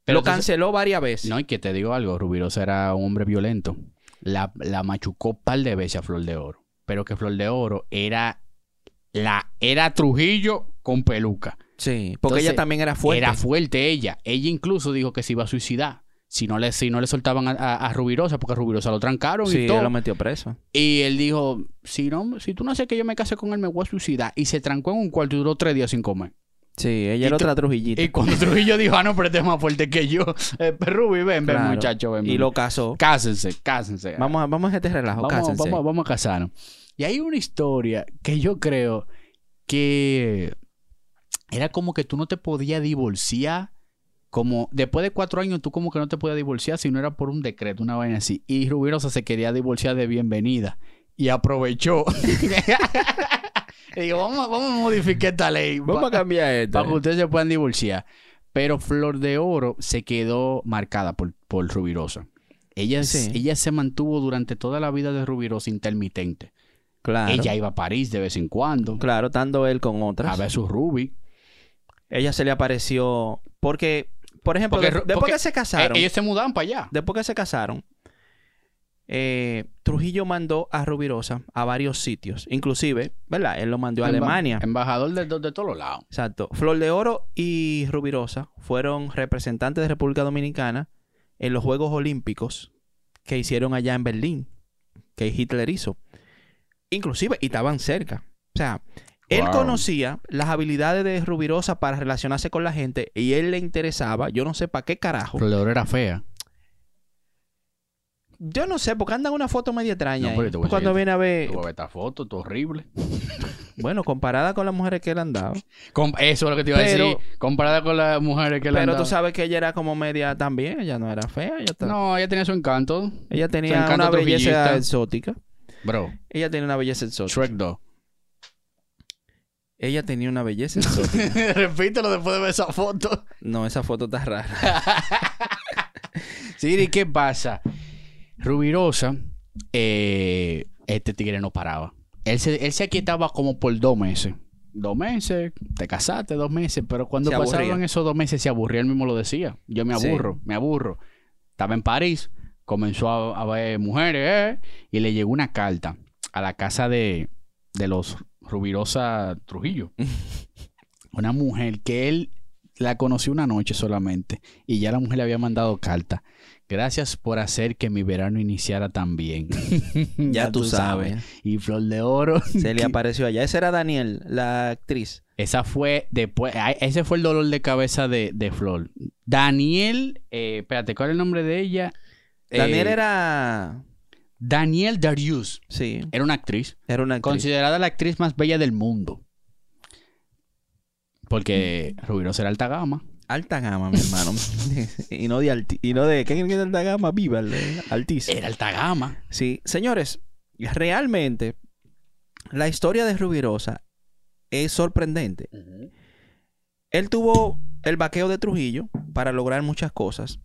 Pero lo entonces- canceló varias veces. No, y que te digo algo, Rubirosa era un hombre violento. La, la machucó un par de veces a Flor de Oro. Pero que Flor de Oro era la era Trujillo con peluca. Sí, porque Entonces, ella también era fuerte. Era fuerte ella. Ella incluso dijo que se iba a suicidar. Si no le, si no le soltaban a, a- a Rubirosa, porque a Rubirosa lo trancaron sí, y todo. lo metió preso. Y él dijo, si no, si tú no haces que yo me case con él, me voy a suicidar. Y se trancó en un cuarto y duró tres días sin comer. Sí, ella era otra trujillita. Y cuando Trujillo dijo, ah, no, pero este es más fuerte que yo. *laughs* Eh, Ruby, ven, ven, muchacho, ven. Y ven. lo casó. Cásense, cásense. Vamos a, vamos a este relajo, vamos, cásense. vamos, vamos a casarnos. Y hay una historia que yo creo que era como que tú no te podías divorciar. Como después de cuatro años, tú como que no te podías divorciar si no era por un decreto, una vaina así. Y Rubirosa se quería divorciar de bienvenida. Y aprovechó. y *laughs* digo, vamos, a- vamos a modificar esta ley. Vamos a cambiar esto. Para que ustedes se puedan divorciar. Pero Flor de Oro se quedó marcada por, por Rubirosa. Ella, Sí. ella se mantuvo durante toda la vida de Rubirosa intermitente. Claro. Ella iba a París de vez en cuando Claro, estando él con otras. a ver su Ruby. Ella se le apareció. Porque, por ejemplo, Porque de- Ru- después que se casaron. Eh, ellos se mudaban para allá. Después que se casaron, eh, Trujillo mandó a Rubirosa a varios sitios. Inclusive, ¿verdad? Él lo mandó a Emba- Alemania. Embajador de, de todos los lados. Exacto. Flor de Oro y Rubirosa fueron representantes de República Dominicana en los Juegos Olímpicos que hicieron allá en Berlín, que Hitler hizo. Inclusive, y estaban cerca. O sea, él Wow. conocía las habilidades de Rubirosa para relacionarse con la gente y él le interesaba, yo no sé para qué carajo. Flor de Oro era fea. Yo no sé, porque andan una foto media extraña. No, pero te voy Cuando viene a ver, Tú vas a ver esta foto, tú horrible. *laughs* bueno, comparada con las mujeres que él andaba. Com- eso es lo que te iba Pero- a decir. Comparada con las mujeres que le han Pero tú dado. sabes que ella era como media también, ella no era fea, ella, No, ella tenía su encanto. ella tenía encanto una belleza exótica. Bro, Ella tenía una belleza exótica. Shrek 2. Ella tenía una belleza exótica. *laughs* Repítelo después de ver esa foto. No, esa foto está rara. *laughs* ¿y qué pasa? Rubirosa, eh, este tigre no paraba. Él se, él se aquietaba como por dos meses. Dos meses, te casaste dos meses, pero cuando Se pasaban aburría. esos dos meses se aburría, él mismo lo decía. Yo me Sí. aburro, me aburro. Estaba en París, comenzó a, a ver mujeres, eh, y le llegó una carta a la casa de, de los Rubirosa Trujillo. *laughs* una mujer que él la conoció una noche solamente y ya la mujer le había mandado carta. Gracias por hacer que mi verano iniciara tan bien. *laughs* ya tú sabes. Y Flor de Oro. *laughs* Se le apareció allá. Esa era Daniel, la actriz. Esa fue después. Ese fue el dolor de cabeza de, de Flor. Daniel. eh, espérate, ¿cuál es el nombre de ella? Daniel Eh, era... Daniel Darius. Sí, Era una actriz. era una actriz. Considerada la actriz más bella del mundo. Porque Rubirosa era alta gama. Alta gama, mi hermano. *laughs* y no de alti y no de ¿qué es alta gama? Viva, el- altísima. Era alta gama. Sí, señores, realmente la historia de Rubirosa es sorprendente. Él tuvo el vaqueo de Trujillo para lograr muchas cosas,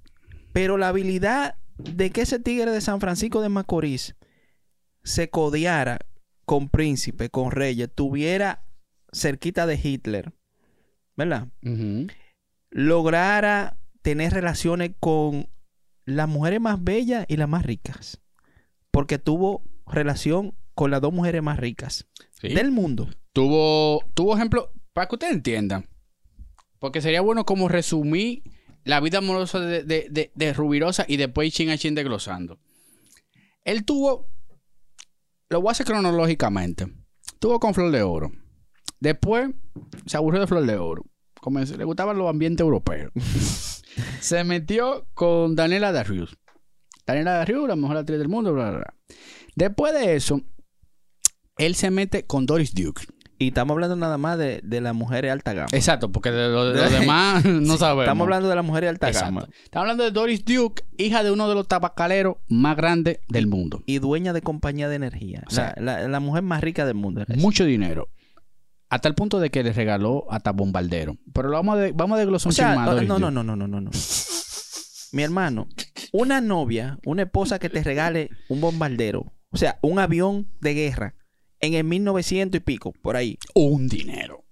pero la habilidad de que ese tigre de San Francisco de Macorís se codeara con príncipe, con reyes, tuviera cerquita de Hitler, ¿verdad? Ujú. Lograra tener relaciones con las mujeres más bellas y las más ricas. Porque tuvo relación con las dos mujeres más ricas Sí. del mundo. Tuvo, tuvo ejemplo, para que ustedes entiendan. Porque sería bueno como resumir la vida amorosa de, de, de- de Rubirosa y después chin a chin desglosando. Él tuvo, lo voy a hacer cronológicamente. Tuvo con Flor de Oro. Después se aburrió de Flor de Oro. Comenzó- le gustaban los ambientes europeos. *laughs* se metió con Daniela Darius. Daniela Darius, la mejor actriz del mundo, bla, bla, bla. Después de eso, él se mete con Doris Duke. Y estamos hablando nada más de, de las mujeres alta gama. Exacto, porque de lo, de lo *laughs* demás no Sí, sabemos. Estamos hablando de las mujeres alta Exacto. gama. Estamos hablando de Doris Duke, hija de uno de los tabacaleros más grandes del mundo. Y dueña de compañía de energía. O sea, la, la- la mujer más rica del mundo. Mucho dinero. Hasta el punto de que le regaló hasta bombardero. Pero lo vamos a, de- vamos a desglosar O sea, más, no, no, no, no, no, no, no. Mi hermano, una novia, una esposa que te regale un bombardero, o sea, un avión de guerra en el 1900 y pico, por ahí. Un dinero.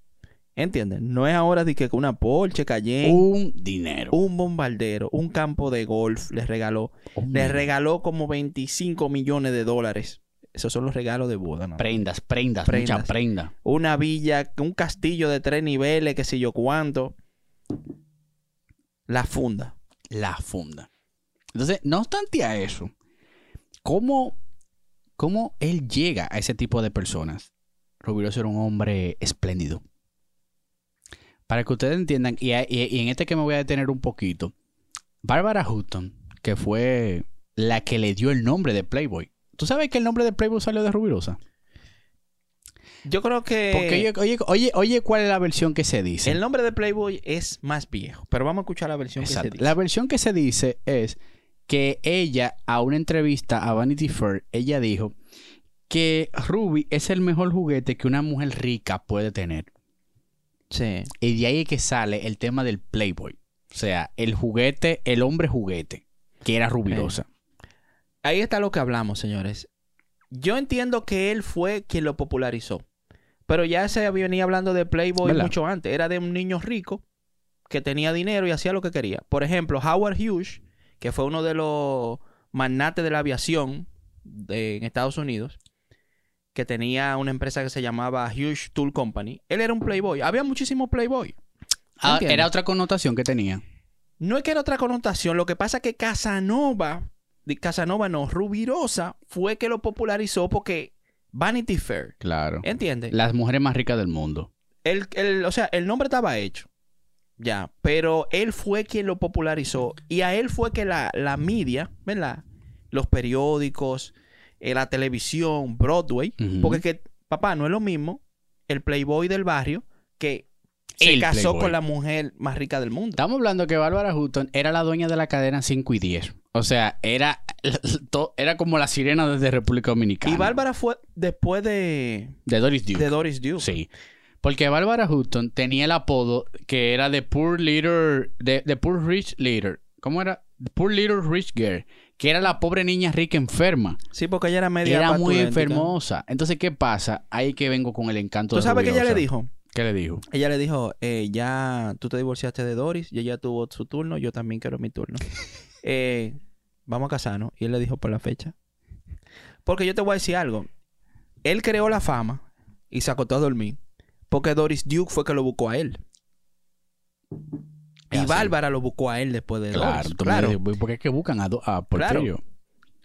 ¿Entiendes? No es ahora de que una Porsche Cayenne, Un dinero. un bombardero, un campo de golf le regaló. Un Le dinero. regaló como 25 millones de dólares. Esos son los regalos de boda, ¿no? Prendas, prendas, Prendas. mucha prenda. Una villa, un castillo de tres niveles, qué sé yo cuánto. La funda. La funda. Entonces, no obstante a eso, ¿cómo, cómo él llega a ese tipo de personas? Rubiroso era un hombre espléndido. Para que ustedes entiendan, y, y- y en este que me voy a detener un poquito, Barbara Hutton, que fue la que le dio el nombre de Playboy. ¿Tú sabes que el nombre de Playboy salió de Rubirosa? Yo creo que Porque oye, oye, oye, ¿cuál es la versión que se dice? el nombre de Playboy es más viejo. Pero vamos a escuchar la versión que se dice. La versión que se dice es que ella, a una entrevista a Vanity Fair, ella dijo que Ruby es el mejor juguete que una mujer rica puede tener. Sí. Y de ahí es que sale el tema del Playboy. O sea, el juguete, el hombre juguete, que era rubirosa. Ahí está lo que hablamos, señores. Yo entiendo que él fue quien lo popularizó. Pero ya se venía hablando de Playboy ¿Verdad? mucho antes. Era de un niño rico que tenía dinero y hacía lo que quería. Por ejemplo, Howard Hughes, que fue uno de los magnates de la aviación de- en Estados Unidos, que tenía una empresa que se llamaba Hughes Tool Company. Él era un Playboy. Había muchísimos Playboy. Ah, era otra connotación que tenía. No es que era otra connotación, lo que pasa es que Casanova, Casanova no, Rubirosa fue que lo popularizó porque Vanity Fair, Claro. ¿entiendes? Las mujeres más ricas del mundo. El, el- o sea, el nombre estaba hecho, ya, pero él fue quien lo popularizó y a él fue que la, la media, ¿verdad? Los periódicos, eh, la televisión, Broadway, Ujú. porque que, papá, no es lo mismo el playboy del barrio que se El casó playboy. con la mujer más rica del mundo. Estamos hablando que Bárbara Hutton era la dueña de la cadena 5 y 10. O sea, era, *laughs* era como la sirena desde República Dominicana. Y Bárbara fue después de, De Doris Duke. de Doris Duke. Sí. Porque Bárbara Hutton tenía el apodo que era de Poor Little... De, de Poor Rich Leader. ¿Cómo era? The Poor Little Rich Girl. Que era la pobre niña rica enferma. Sí, porque ella era media Era muy enfermosa. Entonces, ¿qué pasa? Ahí que vengo con el encanto ¿Tú de sabes qué ella le dijo? ¿Qué le dijo? Ella le dijo, eh, ya tú te divorciaste de Doris y ella tuvo su turno, yo también quiero mi turno. *laughs* Eh, vamos a casarnos. Y él le dijo por la fecha. Porque yo te voy a decir algo. Él creó la fama y se acostó a dormir. Porque Doris Duke fue que lo buscó a él. Y. Bárbara lo buscó a él después de Claro, Doris. Claro. dices, ¿por qué es que buscan a, do- a Claro.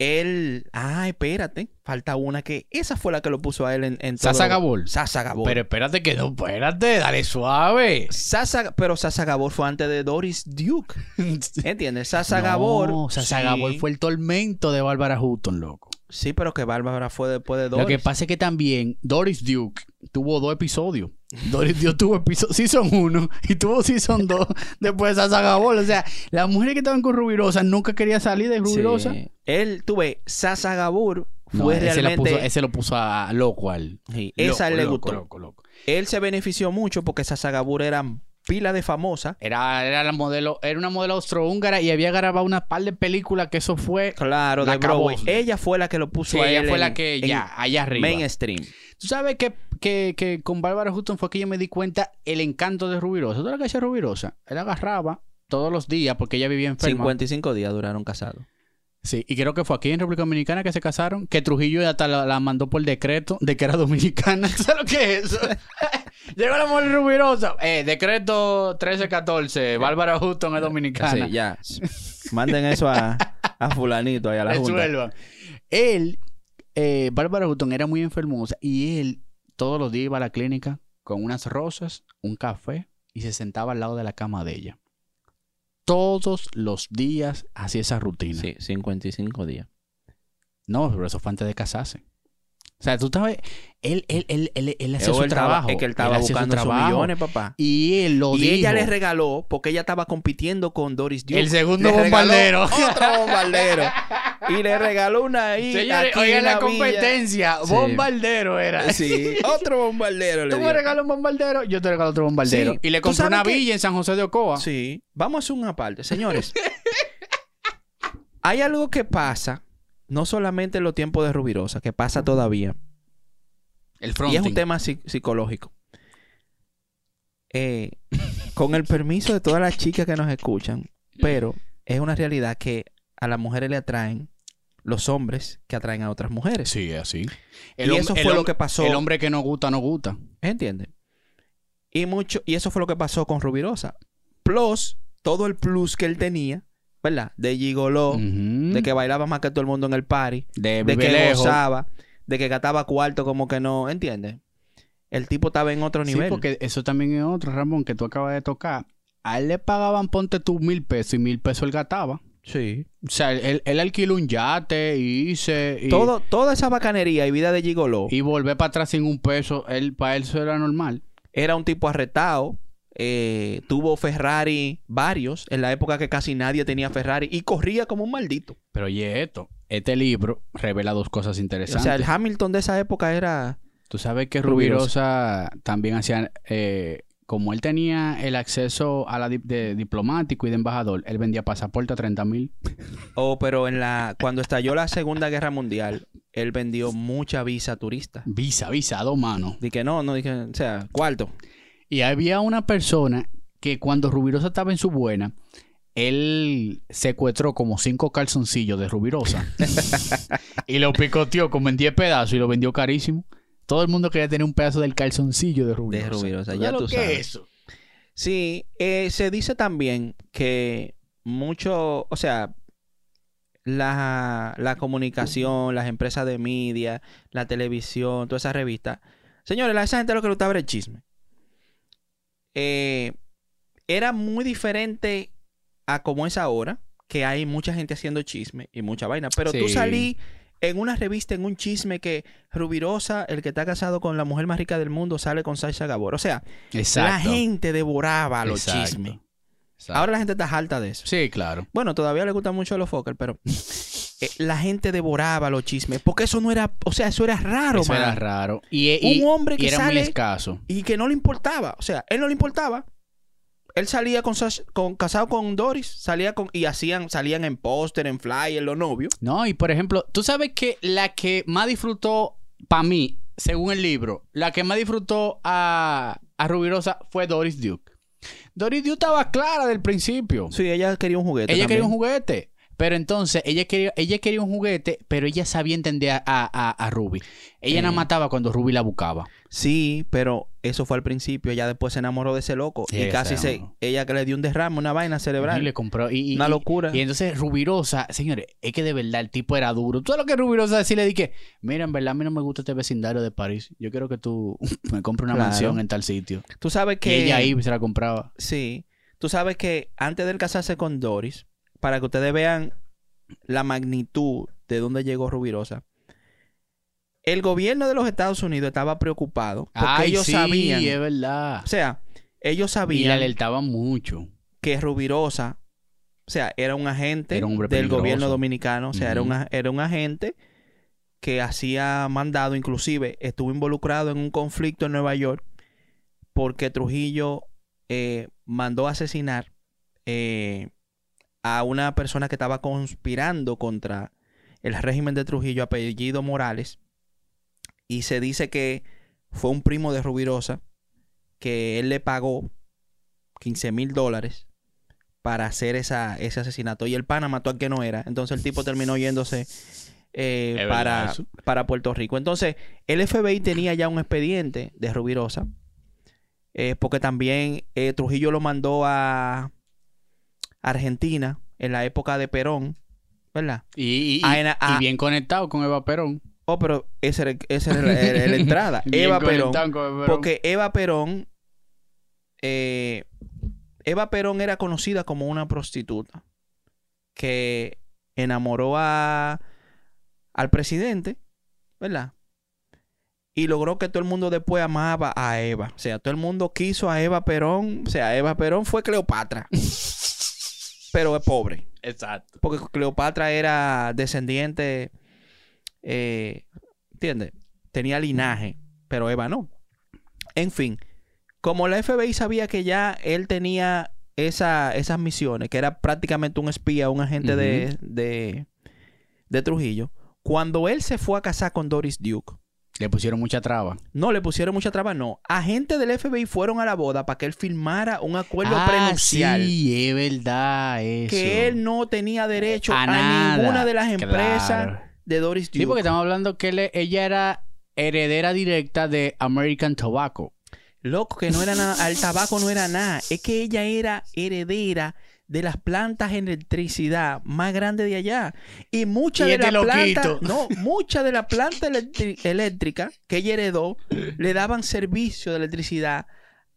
Él... Ah, espérate. Falta una que... Esa fue la que lo puso a él en... en todo- Sasa Gabor. Sasa Gabor. Pero espérate que no, espérate, dale suave. Sasa, pero Sasa Gabor fue antes de Doris Duke. *laughs* ¿Entiendes? Sasa Gabor. No, Sasa sí. Gabor fue el tormento de Bárbara Hutton, loco. Sí, pero que Bárbara fue después de Doris. Lo que pasa es que también Doris Duke tuvo dos episodios. Doris Duke tuvo episodio, season 1 y tuvo season 2 después de Sasa Gabor. O sea, las mujeres que estaban con Rubirosa nunca querían salir de Rubirosa. Sí. Él, tú ves, Sasa Gabor No, fue ese, la realmente... puso, ese lo puso a loco al. Sí, esa loco, le loco, gustó. loco, loco. Él se benefició mucho porque Sasa Gabor era pila de famosa. Era, era la modelo, era una modelo austrohúngara y había grabado una par de películas que eso fue. Claro, La de Broadway. Ella fue la que lo puso Sí, a ella fue en- la que en ya, allá arriba. mainstream. Tú sabes que, que, que con Bárbara Hutton fue que yo me di cuenta el encanto de Rubirosa. ¿Tú sabes lo que hacía Rubirosa? Él agarraba todos los días porque ella vivía enferma. 55 días duraron casados. Sí, y creo que fue aquí en República Dominicana que se casaron, que Trujillo hasta la, la mandó por decreto de que era dominicana. *laughs* ¿Sabes lo que es eso? *laughs* Llegó la mujer rubirosa. Eh, decreto 1314. Bárbara Hutton es dominicana. Así, ya. Manden eso a, a fulanito ahí a la *laughs* junta. Él, eh, Bárbara Hutton era muy enfermosa y él todos los días iba a la clínica con unas rosas, un café y se sentaba al lado de la cama de ella. Todos los días hacía esa rutina. Sí, 55 días. No, pero eso fue antes de casarse. O sea, tú sabes, él, él, él, él, él hacía su trabajo. Es que él estaba buscando sus millones, papá. Y él lo Y ella le regaló, porque ella estaba compitiendo con Doris Duke. El segundo bombardero. Otro bombardero. *laughs* y le regaló una ahí. Señores, aquí en la competencia. Sí. Bombardero era. Sí, *laughs* otro bombardero le Tú me regalas un bombardero, yo te regalo otro bombardero. Sí. Y le ¿Tú compré una qué? villa en San José de Ocoa. Sí. Vamos a hacer una parte. Señores, *laughs* hay algo que pasa, no solamente en los tiempos de Rubirosa, que pasa todavía. El Y es fronting. un tema psi- psicológico. Eh, con el permiso de todas las chicas que nos escuchan, pero es una realidad que a las mujeres le atraen los hombres que atraen a otras mujeres. Sí, es así. Y eso fue lo que pasó. El hombre que no gusta, no gusta. ¿Entiendes? Y mucho, y eso fue lo que pasó con Rubirosa. Plus, todo el plus que él tenía, ¿verdad? De gigoló, de que bailaba más que todo el mundo en el party, de, que lejos. gozaba, de que gastaba cuarto como que no, ¿entiendes? El tipo estaba en otro Sí, nivel. porque eso también es otro, Ramón, que tú acabas de tocar. A él le pagaban, ponte tú, mil pesos y mil pesos él gastaba. Sí. O sea, él, él alquiló un yate y hice... Y, Todo, toda esa bacanería y vida de gigoló y volver para atrás sin un peso, él, para él eso era normal. era un tipo arretado. eh, tuvo Ferrari varios en la época que casi nadie tenía Ferrari y corría como un maldito. Pero oye esto, este libro revela dos cosas O interesantes. sea, el Hamilton de esa época era Tú sabes que Rubirosa. Rubirosa también hacía eh, como él tenía el acceso a la di- de diplomático y de embajador, él vendía pasaporte a 30 mil. Oh, pero en la cuando estalló la Segunda Guerra Mundial, él vendió mucha visa turista. Visa, visa, a dos manos. Dije, no, no dije, o sea, cuarto. Y había una persona que cuando Rubirosa estaba en su buena, él secuestró como cinco calzoncillos de Rubirosa *laughs* y lo picoteó como en 10 pedazos y lo vendió carísimo. Todo el mundo quería tener un pedazo del calzoncillo de Rubirosa. De Rubirosa, ¿Tú ya sabes tú lo que sabes. es eso? Sí, eh, se dice también que mucho, o sea, la, la comunicación, las empresas de media, la televisión, todas esas revistas. Señores, a esa gente lo que le gustaba era el chisme. Eh, era muy diferente a como es ahora, que hay mucha gente haciendo chisme y mucha vaina. Pero tú salí en una revista, en un chisme que Rubirosa, el que está casado con la mujer más rica del mundo, sale con Sasha Gabor. O sea, Exacto. la gente devoraba los Exacto. chismes. Exacto. Ahora la gente está harta de eso. Sí, claro. Bueno, todavía le gusta mucho a los Fokker, pero eh, la gente devoraba los chismes. Porque eso no era, o sea, eso era raro, Eso era raro. Y, y- Un hombre y que era muy sale escaso. y que no le importaba. O sea, él no le importaba. Él salía con, con casado con Doris, salía con y hacían salían en póster, en flyer, los novios. No, y por ejemplo, tú sabes que la que más disfrutó, para mí, según el libro, la que más disfrutó a, a Rubirosa fue Doris Duke. Doris Duke estaba clara del principio. Sí, ella quería un juguete. ella quería un juguete. Pero entonces, ella quería, ella quería un juguete, pero ella sabía entender a, a, a Ruby. Ella Eh. no mataba cuando Ruby la buscaba. Sí, pero eso fue al principio. Ella después se enamoró de ese loco. Sí, y casi se. Ella que le dio un derrame, una vaina cerebral. Y le compró. Y, y- Una y- locura. Y entonces Rubirosa, señores, es que de verdad el tipo era duro. Todo lo que Rubirosa decía le dije, mira, en verdad a mí no me gusta este vecindario de París. Yo quiero que tú *laughs* me compres una Claro. mansión en tal sitio. Tú sabes Que que. ella ahí se la compraba. Sí. Tú sabes que antes de él casarse con Doris, para que ustedes vean la magnitud de dónde llegó Rubirosa, el gobierno de los Estados Unidos estaba preocupado porque Ay, ellos sí, sabían. es verdad. O sea, ellos Y la sabían alertaban mucho. que Rubirosa, o sea, era un agente Era un hombre del peligroso. gobierno dominicano, o sea, era, era un agente que hacía mandado, inclusive estuvo involucrado en un conflicto en Nueva York porque Trujillo eh, mandó asesinar eh, a una persona que estaba conspirando contra el régimen de Trujillo, apellido Morales, y se dice que fue un primo de Rubirosa que él le pagó 15 mil dólares para hacer esa, ese asesinato. Y el pana mató al que no era. Entonces el tipo terminó yéndose eh, para, para Puerto Rico. Entonces el FBI tenía ya un expediente de Rubirosa. eh, porque también eh, Trujillo lo mandó a Argentina en la época de Perón. ¿Verdad? Y, Ah, ah. y bien conectado con Eva Perón. Oh, pero esa era, esa era la, era la *laughs* entrada. Perón. Eva Perón. Porque Eva Perón, eh, Eva Perón era conocida como una prostituta que enamoró a, al presidente, ¿verdad? Y logró que todo el mundo después amaba a Eva. O sea, todo el mundo quiso a Eva Perón. O sea, Eva Perón fue Cleopatra. *laughs* pero es pobre. Exacto. Porque Cleopatra era descendiente, eh, ¿entiendes? Tenía linaje, pero Eva no. En fin, como la FBI sabía que ya él tenía esa, esas misiones, que era prácticamente un espía, un agente de, de, de Trujillo, cuando él se fue a casar con Doris Duke, Le pusieron mucha traba. no le pusieron mucha traba, no. Agentes del FBI fueron a la boda para que él firmara un acuerdo Ah, prenupcial. Sí, es verdad eso. que él no tenía derecho A a, nada, ninguna de las empresas claro. de Doris Duke. Sí, porque estamos hablando que ella era heredera directa de American Tobacco. Loco, que no era nada, al tabaco no era nada. Es que ella era heredera de las plantas de electricidad más grandes de allá. Y muchas Y de este las plantas, loquito. *laughs* no, muchas de las plantas electri- eléctricas que ella heredó *clears throat* le daban servicio de electricidad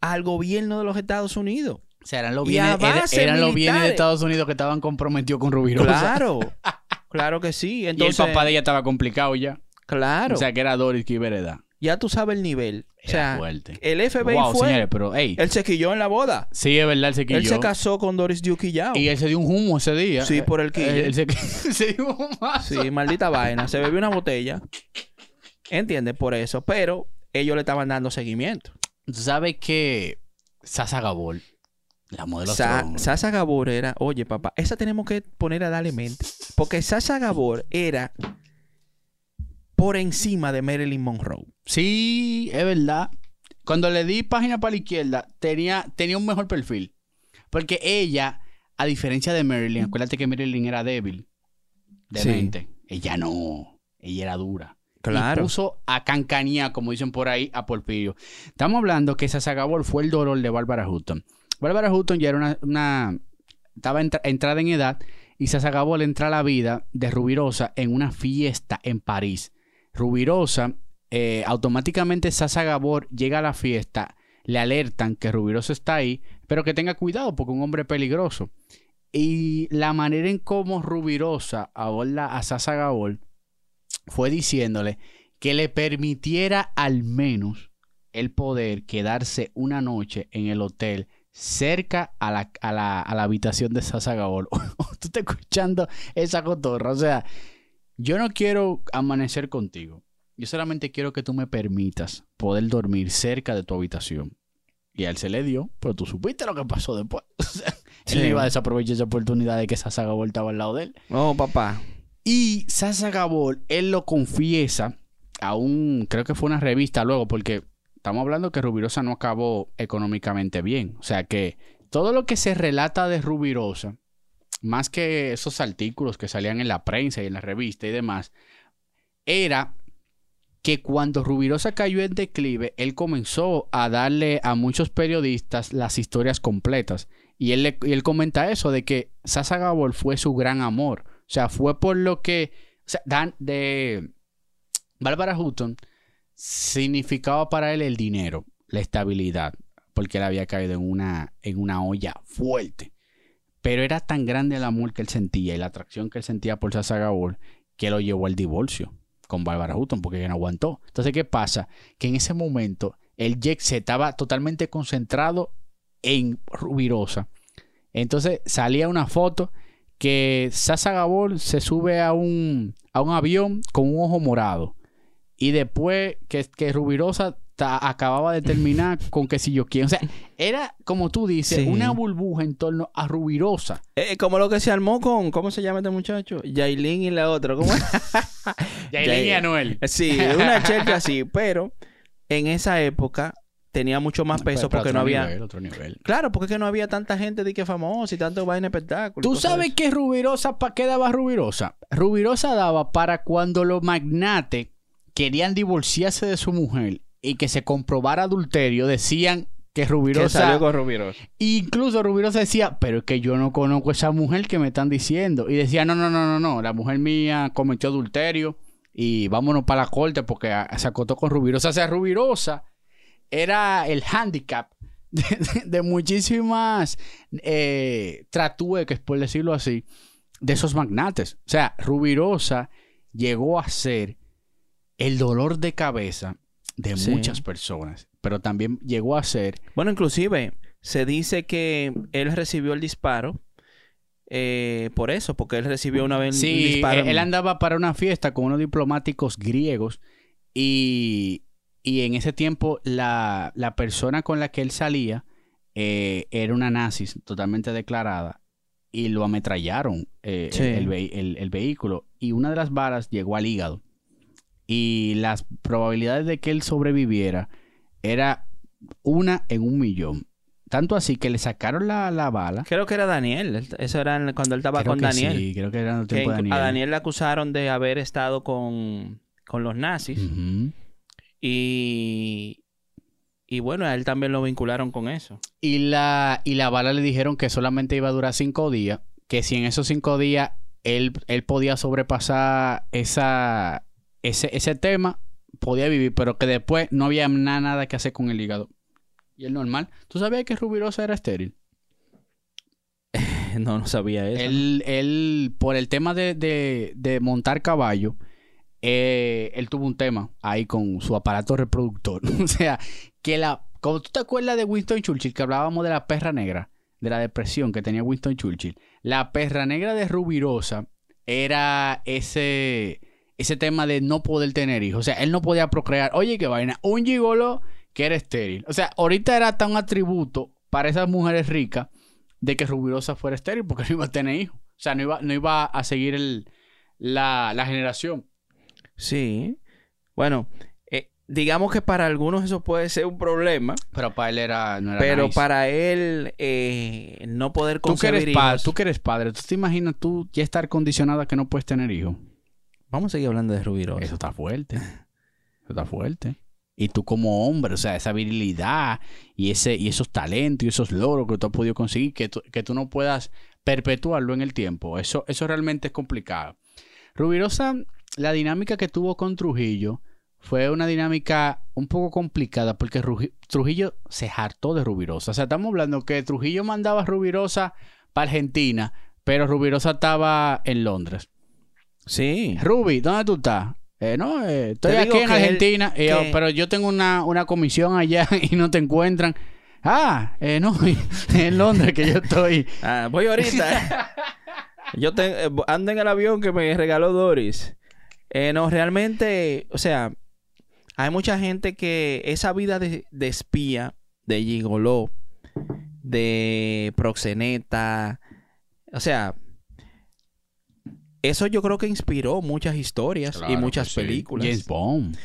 al gobierno de los Estados Unidos. O sea, eran los Y bienes, era- eran los bienes de. Estados Unidos que estaban comprometidos con Rubirosa. Claro, *laughs* claro que sí. Y Entonces, el papá de ella estaba complicado ya. claro, O sea, que era Doris que iba a heredar. Ya tú sabes el nivel. O sea, fuerte. el FBI Wow, fue, señores, pero, hey, él se quilló en la boda. sí, es verdad, él se Él quilló. se casó con Doris Duke y ya. Y él se dio un humo ese día. Sí, por el quille. Él se, *laughs* se dio un humazo. Sí, maldita vaina. Se bebió una botella. ¿Entiendes? Por eso. Pero ellos le estaban dando seguimiento. Tú sabes que Sasa Gabor, la modelo Sa-. Sasa Gabor era, oye papá, esa tenemos que poner a darle mente. Porque Sasa Gabor era por encima de Marilyn Monroe. Sí, es verdad. Cuando le di página para la izquierda, tenía, tenía un mejor perfil. Porque ella, a diferencia de Marilyn, acuérdate que Marilyn era débil. De Sí. mente. Ella no. Ella era dura. Y Claro. puso a cancanía, como dicen por ahí, a Porfirio. Estamos hablando que Sasa Gabor fue el dolor de Bárbara Hutton. Bárbara Hutton ya era una... una- estaba entra- entrada en edad y Sasa Gabor entra a la vida de Rubirosa en una fiesta en París. Rubirosa, eh, automáticamente Sasa Gabor llega a la fiesta, le alertan que Rubirosa está ahí, pero que tenga cuidado porque un hombre peligroso. Y la manera en cómo Rubirosa aborda a Sasa Gabor fue diciéndole que le permitiera al menos el poder quedarse una noche en el hotel cerca a la, a la, a la habitación de Sasa Gabor. *laughs* Tú estás escuchando esa cotorra. O sea, yo no quiero amanecer contigo. Yo solamente quiero que tú me permitas poder dormir cerca de tu habitación. Y a él se le dio, pero tú supiste lo que pasó después. *laughs* Sí. Él iba a desaprovechar esa oportunidad de que Sasa Gabor estaba al lado de él. Oh, papá. Y Sasa Gabor, él lo confiesa a un, creo que fue una revista luego, porque estamos hablando que Rubirosa no acabó económicamente bien. O sea que todo lo que se relata de Rubirosa, más que esos artículos que salían en la prensa y en la revista y demás, era que cuando Rubirosa cayó en declive, él comenzó a darle a muchos periodistas las historias completas. Y él, le- y él comenta eso, de que Sasa Gabor fue su gran amor. O sea, fue por lo que... O sea, Dan, de Bárbara Hutton significaba para él el dinero, la estabilidad, porque él había caído en una, en una olla fuerte. Pero era tan grande el amor que él sentía y la atracción que él sentía por Sasa Gabor que lo llevó al divorcio con Bárbara Hutton porque ella no aguantó. Entonces, ¿qué pasa? Que en ese momento el Jack se estaba totalmente concentrado en Rubirosa. Entonces salía una foto que Sasa Gabor se sube a un, a un avión con un ojo morado. Y después que, que Rubirosa ta- acababa de terminar *laughs* con que si yo quién. O sea, era, como tú dices, Sí. una burbuja en torno a Rubirosa. Eh, como lo que se armó con, ¿cómo se llama este muchacho? Yailin y la otra. ¿Cómo es? *laughs* Yailin y Anuel. Sí, una chelcha así, pero en esa época tenía mucho más peso Pero- pero porque no había... nivel, otro nivel. Claro, porque es que no había tanta gente de que famosa y tanto vaina espectáculo. y ¿Tú sabes que Rubirosa, para qué daba Rubirosa? Rubirosa daba para cuando los magnates querían divorciarse de su mujer y que se comprobara adulterio, decían que Que Rubirosa... salió con Rubirosa. Incluso Rubirosa decía, pero es que yo no conozco esa mujer que me están diciendo. Y decía, no, no, no, no, no, la mujer mía cometió adulterio y vámonos para la corte porque se acotó con Rubirosa. O sea, Rubirosa era el handicap *laughs* de, de- de muchísimas eh, tratueques, por decirlo así, de esos magnates. O sea, Rubirosa llegó a ser el dolor de cabeza de Sí. muchas personas, pero también llegó a ser Bueno, inclusive se dice que él recibió el disparo eh, por eso, porque él recibió una vez un Sí, disparo. él, él andaba para una fiesta con unos diplomáticos griegos y, y en ese tiempo la, la persona con la que él salía eh, era una nazi totalmente declarada y lo ametrallaron eh, Sí. el, el vehi- el- el vehículo y una de las balas llegó al hígado y las probabilidades de que él sobreviviera era una en un millón. Tanto así que le sacaron la, la bala. Creo que era Daniel. Eso era cuando él estaba Creo con que Daniel. Sí, creo que era en el tiempo de Daniel. A Daniel le acusaron de haber estado con, con los nazis. Y, y bueno, a él también lo vincularon con eso. Y la, y la bala le dijeron que solamente iba a durar cinco días. Que si en esos cinco días él, él podía sobrepasar esa, ese, ese tema, podía vivir. Pero que después no había na- nada que hacer con el hígado. Y el normal. ¿Tú sabías que Rubirosa era estéril? *laughs* No, no sabía eso. Él, él, por el tema de, de- de montar caballo, eh, él tuvo un tema ahí con su aparato reproductor. *laughs* o sea, que la. Como tú te acuerdas de Winston Churchill, que hablábamos de la perra negra, de la depresión que tenía Winston Churchill. La perra negra de Rubirosa era ese, ese tema de no poder tener hijos. O sea, él no podía procrear. Oye, qué vaina. Un gigolo que era estéril. O sea, ahorita era tan un atributo para esas mujeres ricas de que Rubirosa fuera estéril porque *laughs* no iba a tener hijos. O sea, no iba, no iba a seguir el, la, la generación. Sí. Bueno, eh, digamos que para algunos eso puede ser un problema, Pero para él era, no era pero nice. para él eh, no poder tú que, eres concebir hijos- tú que eres padre, ¿tú te imaginas tú ya estar condicionada a que no puedes tener hijos? Vamos a seguir hablando de Rubirosa. Eso está fuerte. Eso está fuerte. Y tú como hombre, o sea, esa virilidad y, ese, y esos talentos y esos logros que tú has podido conseguir, que tú, que tú no puedas perpetuarlo en el tiempo, eso, eso realmente es complicado. Rubirosa, la dinámica que tuvo con Trujillo fue una dinámica un poco complicada porque Ruji- Trujillo se hartó de Rubirosa. O sea, estamos hablando que Trujillo mandaba a Rubirosa para Argentina, pero Rubirosa estaba en Londres. Sí. Ruby, ¿dónde tú estás? Eh, no, eh, estoy aquí en él- Argentina, y yo, que- pero yo tengo una, una comisión allá *laughs* y no te encuentran. Ah, eh, no, *laughs* en Londres que yo estoy. *laughs* Ah, voy ahorita. Yo te, eh, ando en el avión que me regaló Doris. Eh, no, realmente, o sea, hay mucha gente que esa vida de, de espía, de gigoló, de proxeneta, o sea, eso yo creo que inspiró muchas historias y muchas sí. películas. James Bond.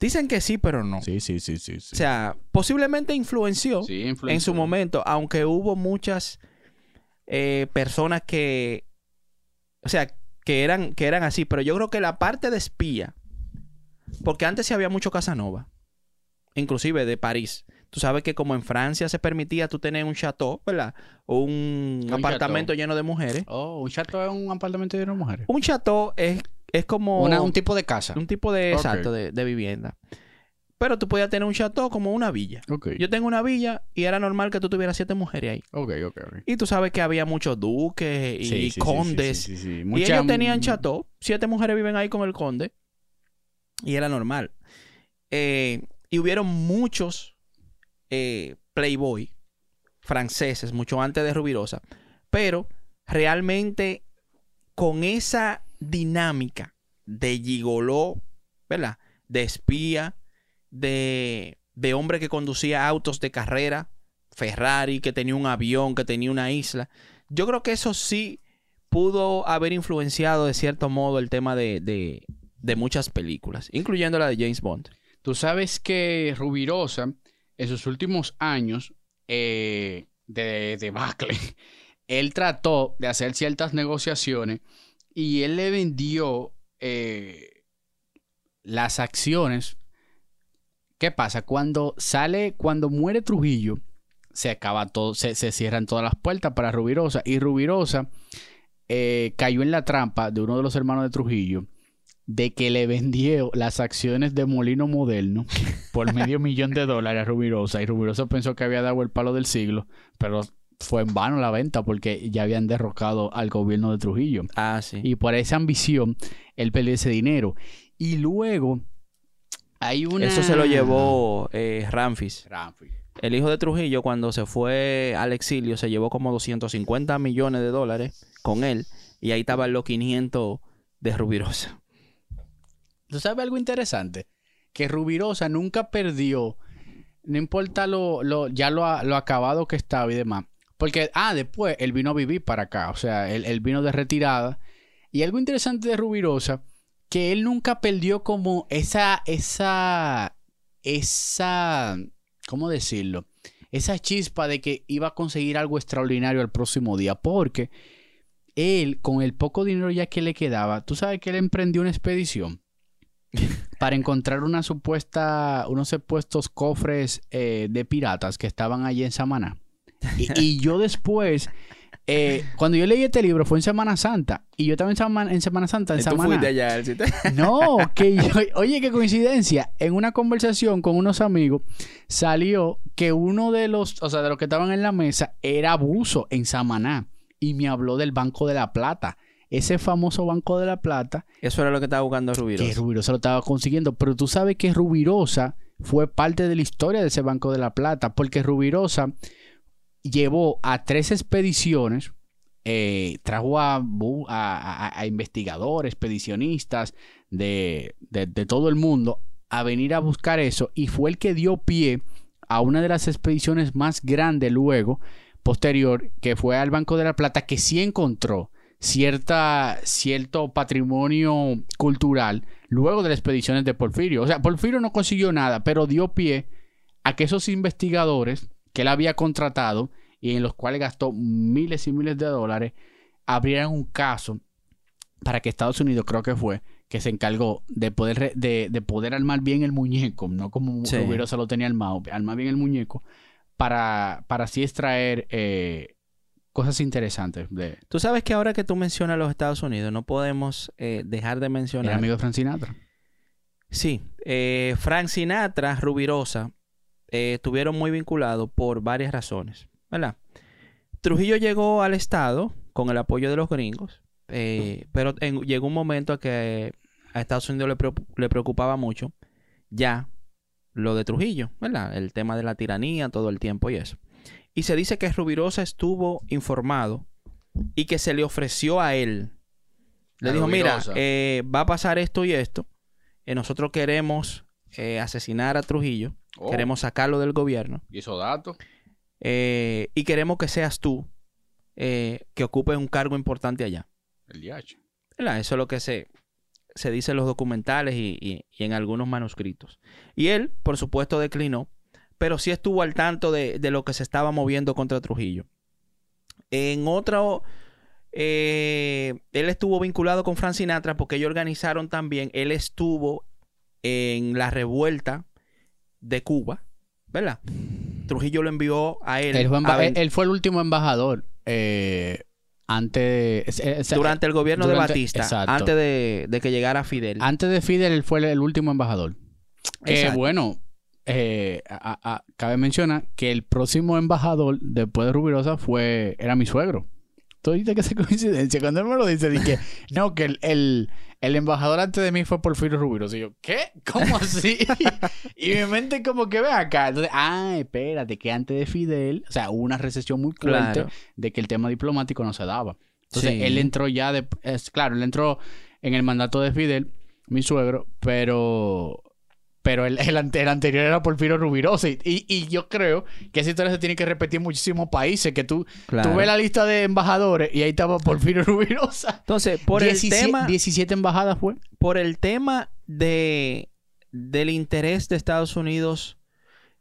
Dicen que sí, pero no. Sí, sí, sí, sí. sí. O sea, posiblemente influenció Sí, en su momento, aunque hubo muchas eh, personas que, o sea, que eran, que eran así, pero yo creo que la parte de espía, porque antes sí había mucho Casanova, inclusive de París. Tú sabes que como en Francia se permitía tú tener un chateau, ¿verdad? O un, Un apartamento chateau. lleno de mujeres. Oh, un chato es un apartamento de una mujer. Un chateau es, es como Una- un tipo de casa. un tipo de, exacto, de, de vivienda. Pero tú podías tener un chateau como una villa. Ok. Yo tengo una villa y era normal que tú tuvieras siete mujeres ahí. Ok, ok, ok. Y tú sabes que había muchos duques y Sí, sí, sí, condes. sí. Y Mucha- ellos tenían chateau. Siete mujeres viven ahí con el conde. Y era normal. Eh, y hubieron muchos eh, playboy franceses, mucho antes de Rubirosa. Pero realmente con esa dinámica de gigoló, ¿verdad? De espía, de, de hombre que conducía autos de carrera, Ferrari, que tenía un avión, que tenía una isla. Yo creo que eso sí pudo haber influenciado de cierto modo el tema de, de, de muchas películas, incluyendo la de James Bond. Tú sabes que Rubirosa, en sus últimos años eh, de debacle, *laughs* él trató de hacer ciertas negociaciones y él le vendió eh, las acciones. ¿Qué pasa? Cuando sale, cuando muere Trujillo, se acaba todo, se, se cierran todas las puertas para Rubirosa. Y Rubirosa eh, cayó en la trampa de uno de los hermanos de Trujillo de que le vendió las acciones de Molino Moderno por medio millón de dólares a Rubirosa. Y Rubirosa pensó que había dado el palo del siglo, pero fue en vano la venta porque ya habían derrocado al gobierno de Trujillo. Ah, sí. Y por esa ambición, él perdió ese dinero. Y luego hay una... Eso se lo llevó eh, Ramfis. Ramfi. El hijo de Trujillo, cuando se fue al exilio, se llevó como 250 millones de dólares con él. Y ahí estaban los 500 de Rubirosa. ¿Tú sabes algo interesante? Que Rubirosa nunca perdió, no importa lo, lo- ya lo, lo acabado que estaba y demás. Porque, ah, después él vino a vivir para acá, o sea, él, él vino de retirada. Y algo interesante de Rubirosa, que él nunca perdió como esa, esa, esa, ¿cómo decirlo? Esa chispa de que iba a conseguir algo extraordinario el próximo día. Porque él, con el poco dinero ya que le quedaba, tú sabes que él emprendió una expedición para encontrar una supuesta, unos supuestos cofres eh, de piratas que estaban allí en Samaná. Y, y yo después, eh, cuando yo leí este libro fue en Semana Santa. Y yo estaba en Semana, Santa, en ¿Y tú Samaná. fuiste allá, Elsie? *laughs* No, que yo, oye, qué coincidencia. En una conversación con unos amigos salió que uno de los, o sea, de los que estaban en la mesa era abuso en Samaná. Y me habló del Banco de la Plata. Ese famoso Banco de la Plata Eso era lo que estaba buscando que Rubirosa. Rubirosa lo estaba consiguiendo. Pero tú sabes que Rubirosa fue parte de la historia de ese Banco de la Plata, porque Rubirosa llevó a tres expediciones, eh, trajo a, a- a- a investigadores, expedicionistas de, de- de todo el mundo a venir a buscar eso y fue el que dio pie a una de las expediciones más grandes luego, posterior, que fue al Banco de la Plata, que sí encontró cierta, cierto patrimonio cultural luego de las expediciones de Porfirio. O sea, Porfirio no consiguió nada, pero dio pie a que esos investigadores que él había contratado y en los cuales gastó miles y miles de dólares, abrieran un caso para que Estados Unidos, creo que fue, que se encargó de poder, de, de poder armar bien el muñeco, no como Sí. Rubiro lo tenía armado, armar bien el muñeco, para, para así extraer eh, cosas interesantes de Tú sabes que ahora que tú mencionas los Estados Unidos, no podemos eh, dejar de el mencionar. amigo de Frank Sinatra. Sí, eh, Frank Sinatra, Rubirosa, eh, estuvieron muy vinculados por varias razones, ¿verdad? Trujillo llegó al Estado con el apoyo de los gringos, eh, pero en- llegó un momento a que a Estados Unidos le, le preocupaba mucho ya lo de Trujillo, ¿verdad? El tema de la tiranía todo el tiempo y eso. Y se dice que Rubirosa estuvo informado y que se le ofreció a él. Le dijo, mira, eh, va a pasar esto y esto. eh, nosotros queremos eh, asesinar a Trujillo. Oh. Queremos sacarlo del gobierno. ¿Y esos datos? y queremos que seas tú que ocupes un cargo importante allá. El DH. ¿Verdad? Eso es lo que se, se dice en los documentales y, y- y en algunos manuscritos. Y él, por supuesto, declinó, pero sí estuvo al tanto de, de lo que se estaba moviendo contra Trujillo. En otro, eh, él estuvo vinculado con Frank Sinatra porque ellos organizaron también, él estuvo en la revuelta de Cuba, ¿verdad? Trujillo lo envió a él, Él fue, emba- a ven- él- él fue el último embajador eh, antes... eh, eh, durante el gobierno durante- de Batista, exacto. antes de, de que llegara Fidel. Antes de Fidel, él fue el, el último embajador. Exacto. bueno, eh, a- a- cabe mencionar que el próximo embajador después de Rubirosa fue, era mi suegro. ¿Tú viste que esa *laughs* coincidencia? Cuando él me lo dice, dije, no, que el, el, el embajador antes de mí fue Porfirio Rubirosa. Y yo, ¿qué? ¿Cómo *laughs* así? y mi mente como que ve acá. Entonces, ah, espérate, que antes de Fidel, o sea, hubo una recesión muy fuerte Claro. de que el tema diplomático no se daba. Entonces, Sí. él entró ya de... Es, claro, él entró en el mandato de Fidel, mi suegro, pero... Pero el, el, el anterior era Porfirio Rubirosa. Y, y, y yo creo que esa historia se tiene que repetir en muchísimos países. Que tú, Claro. tú ves la lista de embajadores y ahí estaba Porfirio *laughs* Rubirosa. Entonces, por el 17 tema, 17 embajadas fue. por el tema de del interés de Estados Unidos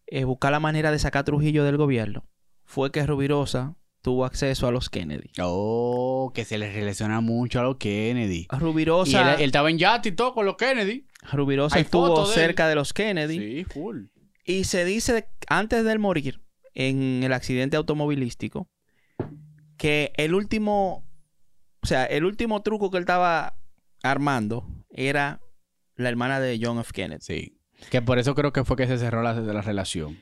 eh, buscar la manera de sacar a Trujillo del gobierno, fue que Rubirosa tuvo acceso a los Kennedy. Oh, que se le relaciona mucho a los Kennedy. Y Rubirosa, él, él estaba en yate y todo con los Kennedy. Rubirosa hay estuvo de cerca de los Kennedy Sí, full. y se dice antes de él morir en el accidente automovilístico que el último, o sea, el último truco que él estaba armando era la hermana de John F. Kennedy. Sí. Que por eso creo que fue que se cerró la, la relación.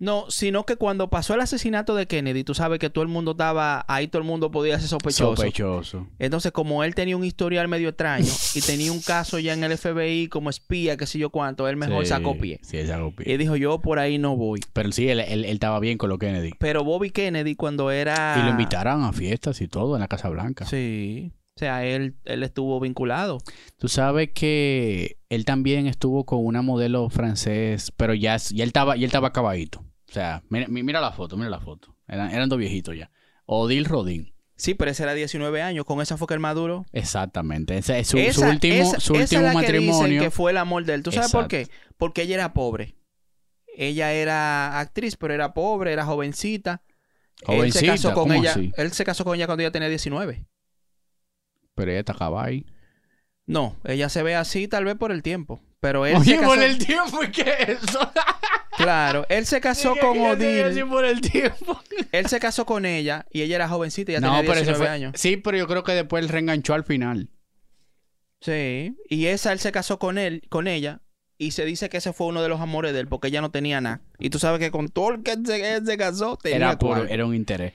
No, sino que cuando pasó el asesinato de Kennedy, tú sabes que todo el mundo estaba, ahí todo el mundo podía ser sospechoso. Sospechoso. Entonces, como él tenía un historial medio extraño *laughs* y tenía un caso ya en el FBI como espía, qué sé yo cuánto, él mejor Sí, sacó pie. Sí, él sacó pie. Y dijo, yo por ahí no voy. Pero sí, él, él- él estaba bien con los Kennedy. Pero Bobby Kennedy cuando era... Y lo invitaron a fiestas y todo en la Casa Blanca. Sí. O sea, él, él estuvo vinculado. Tú sabes que él también estuvo con una modelo francés, pero ya, ya él estaba, ya él estaba acabadito. O sea, mira, mi- mira la foto, mira la foto. Eran, eran dos viejitos ya. Odile Rodin. Sí, pero ese era 19 años. Con esa fue que el maduro. Exactamente. Ese es su, último, esa- su esa último es la que dicen matrimonio. que fue el amor de él. ¿Tú sabes por qué? Porque ella era pobre. Ella era actriz, pero era pobre, era jovencita. él se Jovencita, casó con ¿cómo ella. así? Él se casó con ella cuando ella tenía 19. Pero ella está acabada ahí. No, ella se ve así tal vez por el tiempo. Pero él Oye, se casó. por el tiempo, ¿y qué es eso? *laughs* Claro, él se casó con Odile. por el tiempo. *laughs* Él se casó con ella y ella era jovencita, ya No, tenía pero ese 19 fue. años. Sí, pero yo creo que después él reenganchó al final. Sí, y esa él se casó con él, con ella, y se dice que ese fue uno de los amores de él, porque ella no tenía nada. Y tú sabes que con todo el que él se, casó, tenía Era, por, era un interés.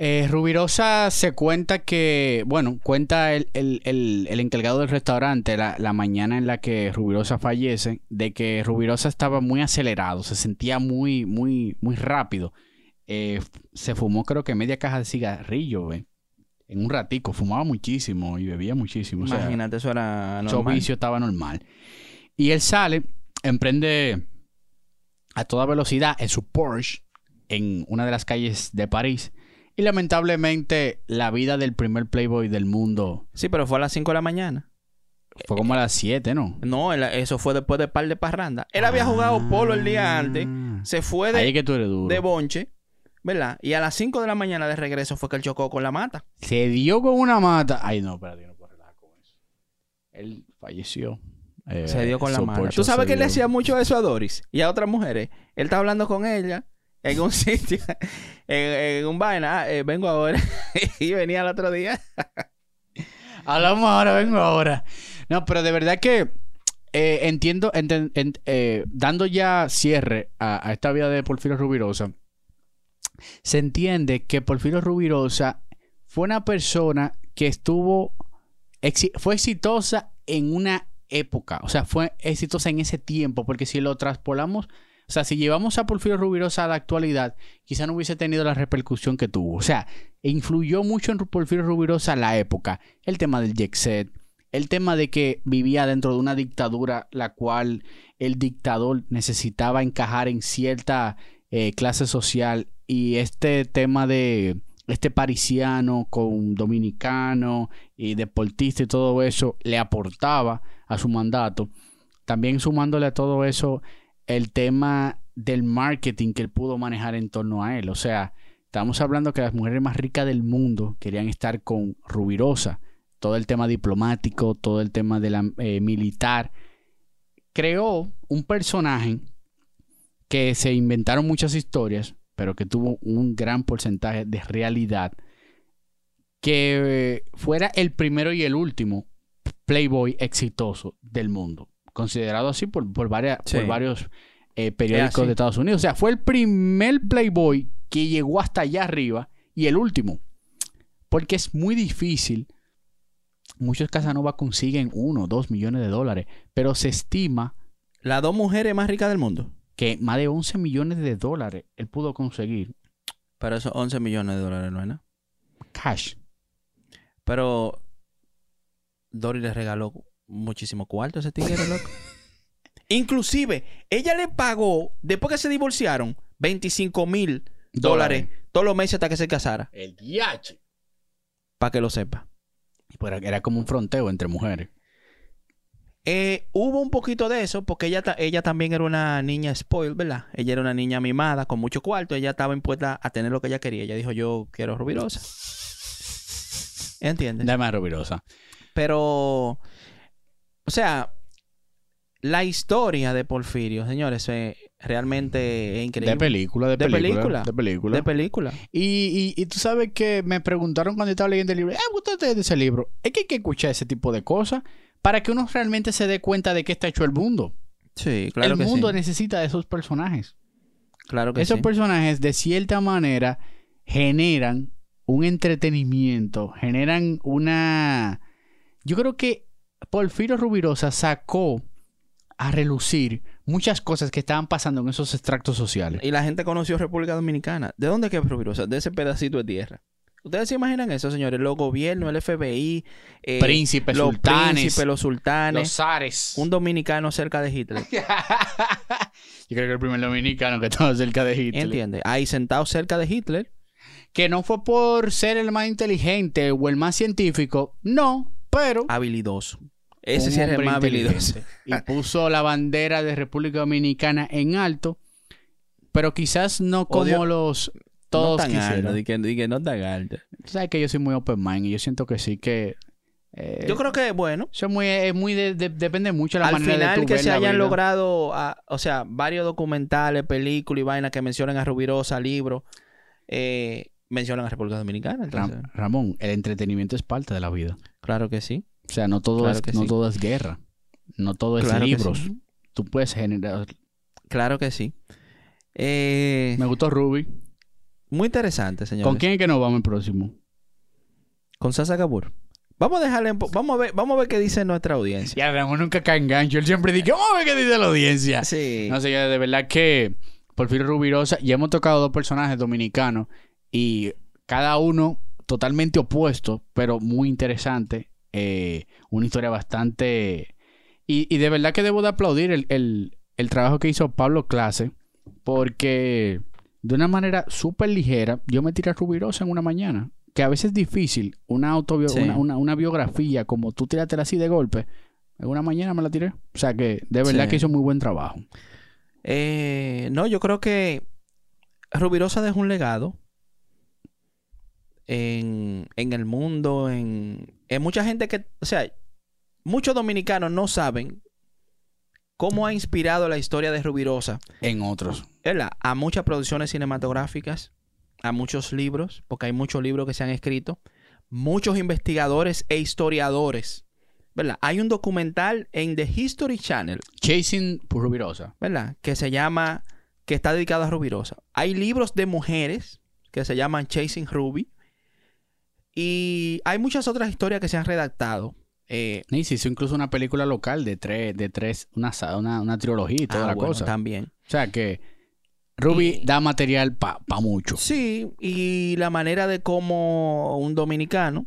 Eh, Rubirosa se cuenta que, bueno, cuenta el, el- el- el encargado del restaurante la, la mañana en la que Rubirosa fallece, de que Rubirosa estaba muy acelerado, se sentía muy, muy, muy rápido. Eh, se fumó creo que media caja de cigarrillo. En un ratico, fumaba muchísimo y bebía muchísimo. o sea, Imagínate, eso era su normal. vicio estaba normal. Y él sale, emprende a toda velocidad en su Porsche en una de las calles de París. Y lamentablemente la vida del primer Playboy del mundo Sí, pero fue a las 5 de la mañana. fue como a las 7, ¿no? No, eso fue después de par de parranda. Él había jugado polo el día antes, Ah. se fue Ahí de, que tú eres duro. de bonche, ¿verdad? Y a las 5 de la mañana de regreso fue que él chocó con la mata. Se dio con una mata. Ay, no, espérate, no puedo relajar con eso. Él falleció. Eh, Se dio con la su mata. Tú sabes que él le hacía mucho eso a Doris y a otras mujeres. Él estaba hablando con ella en un sitio, en, en un vaina. Ah, eh, vengo ahora. *laughs* y venía el otro día. Hablamos ahora, vengo ahora. No, pero de verdad que eh, entiendo, enten- ent- eh, dando ya cierre a, a esta vida de Porfirio Rubirosa, se entiende que Porfirio Rubirosa fue una persona que estuvo, exi- fue exitosa en una época, o sea, fue exitosa en ese tiempo, porque si lo traspolamos, o sea, si llevamos a Porfirio Rubirosa a la actualidad, quizá no hubiese tenido la repercusión que tuvo. O sea, influyó mucho en Porfirio Rubirosa la época, el tema del jet set, el tema de que vivía dentro de una dictadura la cual el dictador necesitaba encajar en cierta eh, clase social y este tema de este parisiano con dominicano y deportista y todo eso le aportaba a su mandato. También sumándole a todo eso el tema del marketing que él pudo manejar en torno a él. O sea, estamos hablando que las mujeres más ricas del mundo querían estar con Rubirosa. Todo el tema diplomático, todo el tema de la eh, militar. Creó un personaje que se inventaron muchas historias, pero que tuvo un gran porcentaje de realidad. Que fuera el primero y el último Playboy exitoso del mundo. Considerado así por, por, varias, Sí. por varios eh, periódicos de Estados Unidos. O sea, fue el primer Playboy que llegó hasta allá arriba y el último. Porque es muy difícil. Muchos Casanova consiguen uno, dos millones de dólares. Pero se estima Las dos mujeres más ricas del mundo. que más de 11 millones de dólares él pudo conseguir Pero esos 11 millones de dólares no es nada. cash. Pero Doris le regaló muchísimo cuarto ese tigre, loco. *laughs* Inclusive, ella le pagó, después que se divorciaron, 25 mil dólares todos los meses hasta que se casara. El DH. Para que lo sepa. Pero era como un fronteo entre mujeres. Eh, hubo un poquito de eso porque ella, ta- ella también era una niña spoiled, ¿verdad? Ella era una niña mimada con mucho cuarto. Ella estaba impuesta a tener lo que ella quería. Ella dijo, yo quiero rubirosa. ¿Entiendes? Dame a Rubirosa. Pero, o sea, la historia de Porfirio, señores, es realmente es increíble. De película, de, De película, película. De película. De película. y, y, y tú sabes que me preguntaron cuando estaba leyendo el libro, ah, ¿usted es de ese libro? Es que hay que escuchar ese tipo de cosas para que uno realmente se dé cuenta de qué está hecho el mundo. Sí, claro el que mundo sí. necesita de esos personajes. Claro que Esos sí. personajes, de cierta manera, generan un entretenimiento, generan una... Yo creo que Porfirio Rubirosa sacó a relucir muchas cosas que estaban pasando en esos extractos sociales. Y la gente conoció República Dominicana. ¿De dónde que es Rubirosa? De ese pedacito de tierra. ¿Ustedes se imaginan eso, señores? Los gobiernos, el FBI, eh, Príncipes, los sultanes, príncipes, los sultanes, los zares. un dominicano cerca de Hitler. *laughs* Yo creo que el primer dominicano que estaba cerca de Hitler. ¿Entiendes? Ahí sentado cerca de Hitler. Que no fue por ser el más inteligente o el más científico, no, pero Habilidoso. Ese sí es el más habilidoso. *laughs* Y puso la bandera de República Dominicana en alto, pero quizás no como Odio- los no todos tan quisieran. alto, di que, di que no tan alto. Tú sabes que yo soy muy open mind y yo siento que sí que eh, Yo creo que, bueno, eso muy, es muy de- de- depende mucho de la al manera de final tú que ver se hayan vida. logrado, ah, o sea, varios documentales, películas y vainas que mencionan a Rubirosa, libros, eh, mencionan a República Dominicana. Ram- Ramón, el entretenimiento es parte de la vida. Claro que sí. O sea, no todo, Claro es, que no sí. todo es guerra. No todo es Claro libros. sí. Tú puedes generar. Claro que sí. Eh, Me gustó Ruby. muy interesante, señores. ¿Con quién es que nos vamos el próximo? Con Sasa Gabur. Vamos a dejarle, vamos a ver, vamos a ver qué dice nuestra audiencia. Ya, Ramón nunca cae en gancho. Él siempre dice, vamos a ver qué dice la audiencia. Sí. No sé, de verdad que Porfirio Rubirosa, ya hemos tocado dos personajes dominicanos y cada uno totalmente opuesto, pero muy interesante. Eh, una historia bastante Y, y de verdad que debo de aplaudir el, el- el trabajo que hizo Pablo Clase, porque de una manera súper ligera, yo me tiré a Rubirosa en una mañana, que a veces es difícil, una, autobio- Sí. una, una- una biografía como tú tiratela así de golpe, en una mañana me la tiré. O sea que de verdad Sí. que hizo muy buen trabajo. Eh, no, yo creo que Rubirosa dejó un legado en, en el mundo, en, en mucha gente que, o sea, muchos dominicanos no saben cómo ha inspirado la historia de Rubirosa, En otros. ¿verdad? A muchas producciones cinematográficas, a muchos libros, porque hay muchos libros que se han escrito, muchos investigadores e historiadores, ¿verdad? Hay un documental en The History Channel Chasing Rubirosa. ¿verdad? Que se llama, que está dedicado a Rubirosa. Hay libros de mujeres que se llaman Chasing Ruby. Y hay muchas otras historias que se han redactado. Eh, Y se hizo incluso una película local de tres, de tres, una, una, una trilogía y toda ah, la bueno, cosa. También. O sea que Ruby Y- da material para mucho. Sí, y la manera de cómo un dominicano,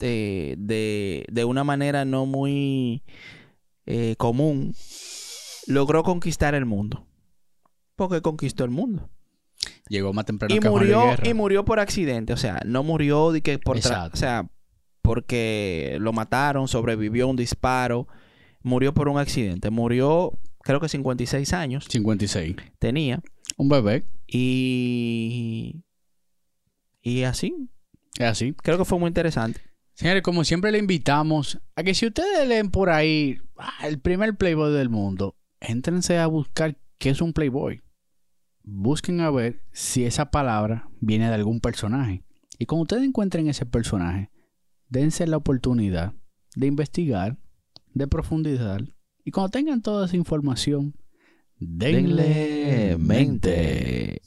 de, de, de una manera no muy eh, común, logró conquistar el mundo. Porque conquistó el mundo. Llegó más temprano y que murió y murió por accidente o sea no murió de que por tra- o sea porque lo mataron sobrevivió a un disparo murió por un accidente murió creo que 56 años 56. tenía Un bebé. y y así Es así. creo que fue muy interesante Señores, como siempre le invitamos a que si ustedes leen por ahí ah, el primer Playboy del mundo, éntrense a buscar qué es un Playboy. Busquen a ver si esa palabra viene de algún personaje. Y cuando ustedes encuentren ese personaje, dense la oportunidad de investigar, de profundizar. Y cuando tengan toda esa información, denle mente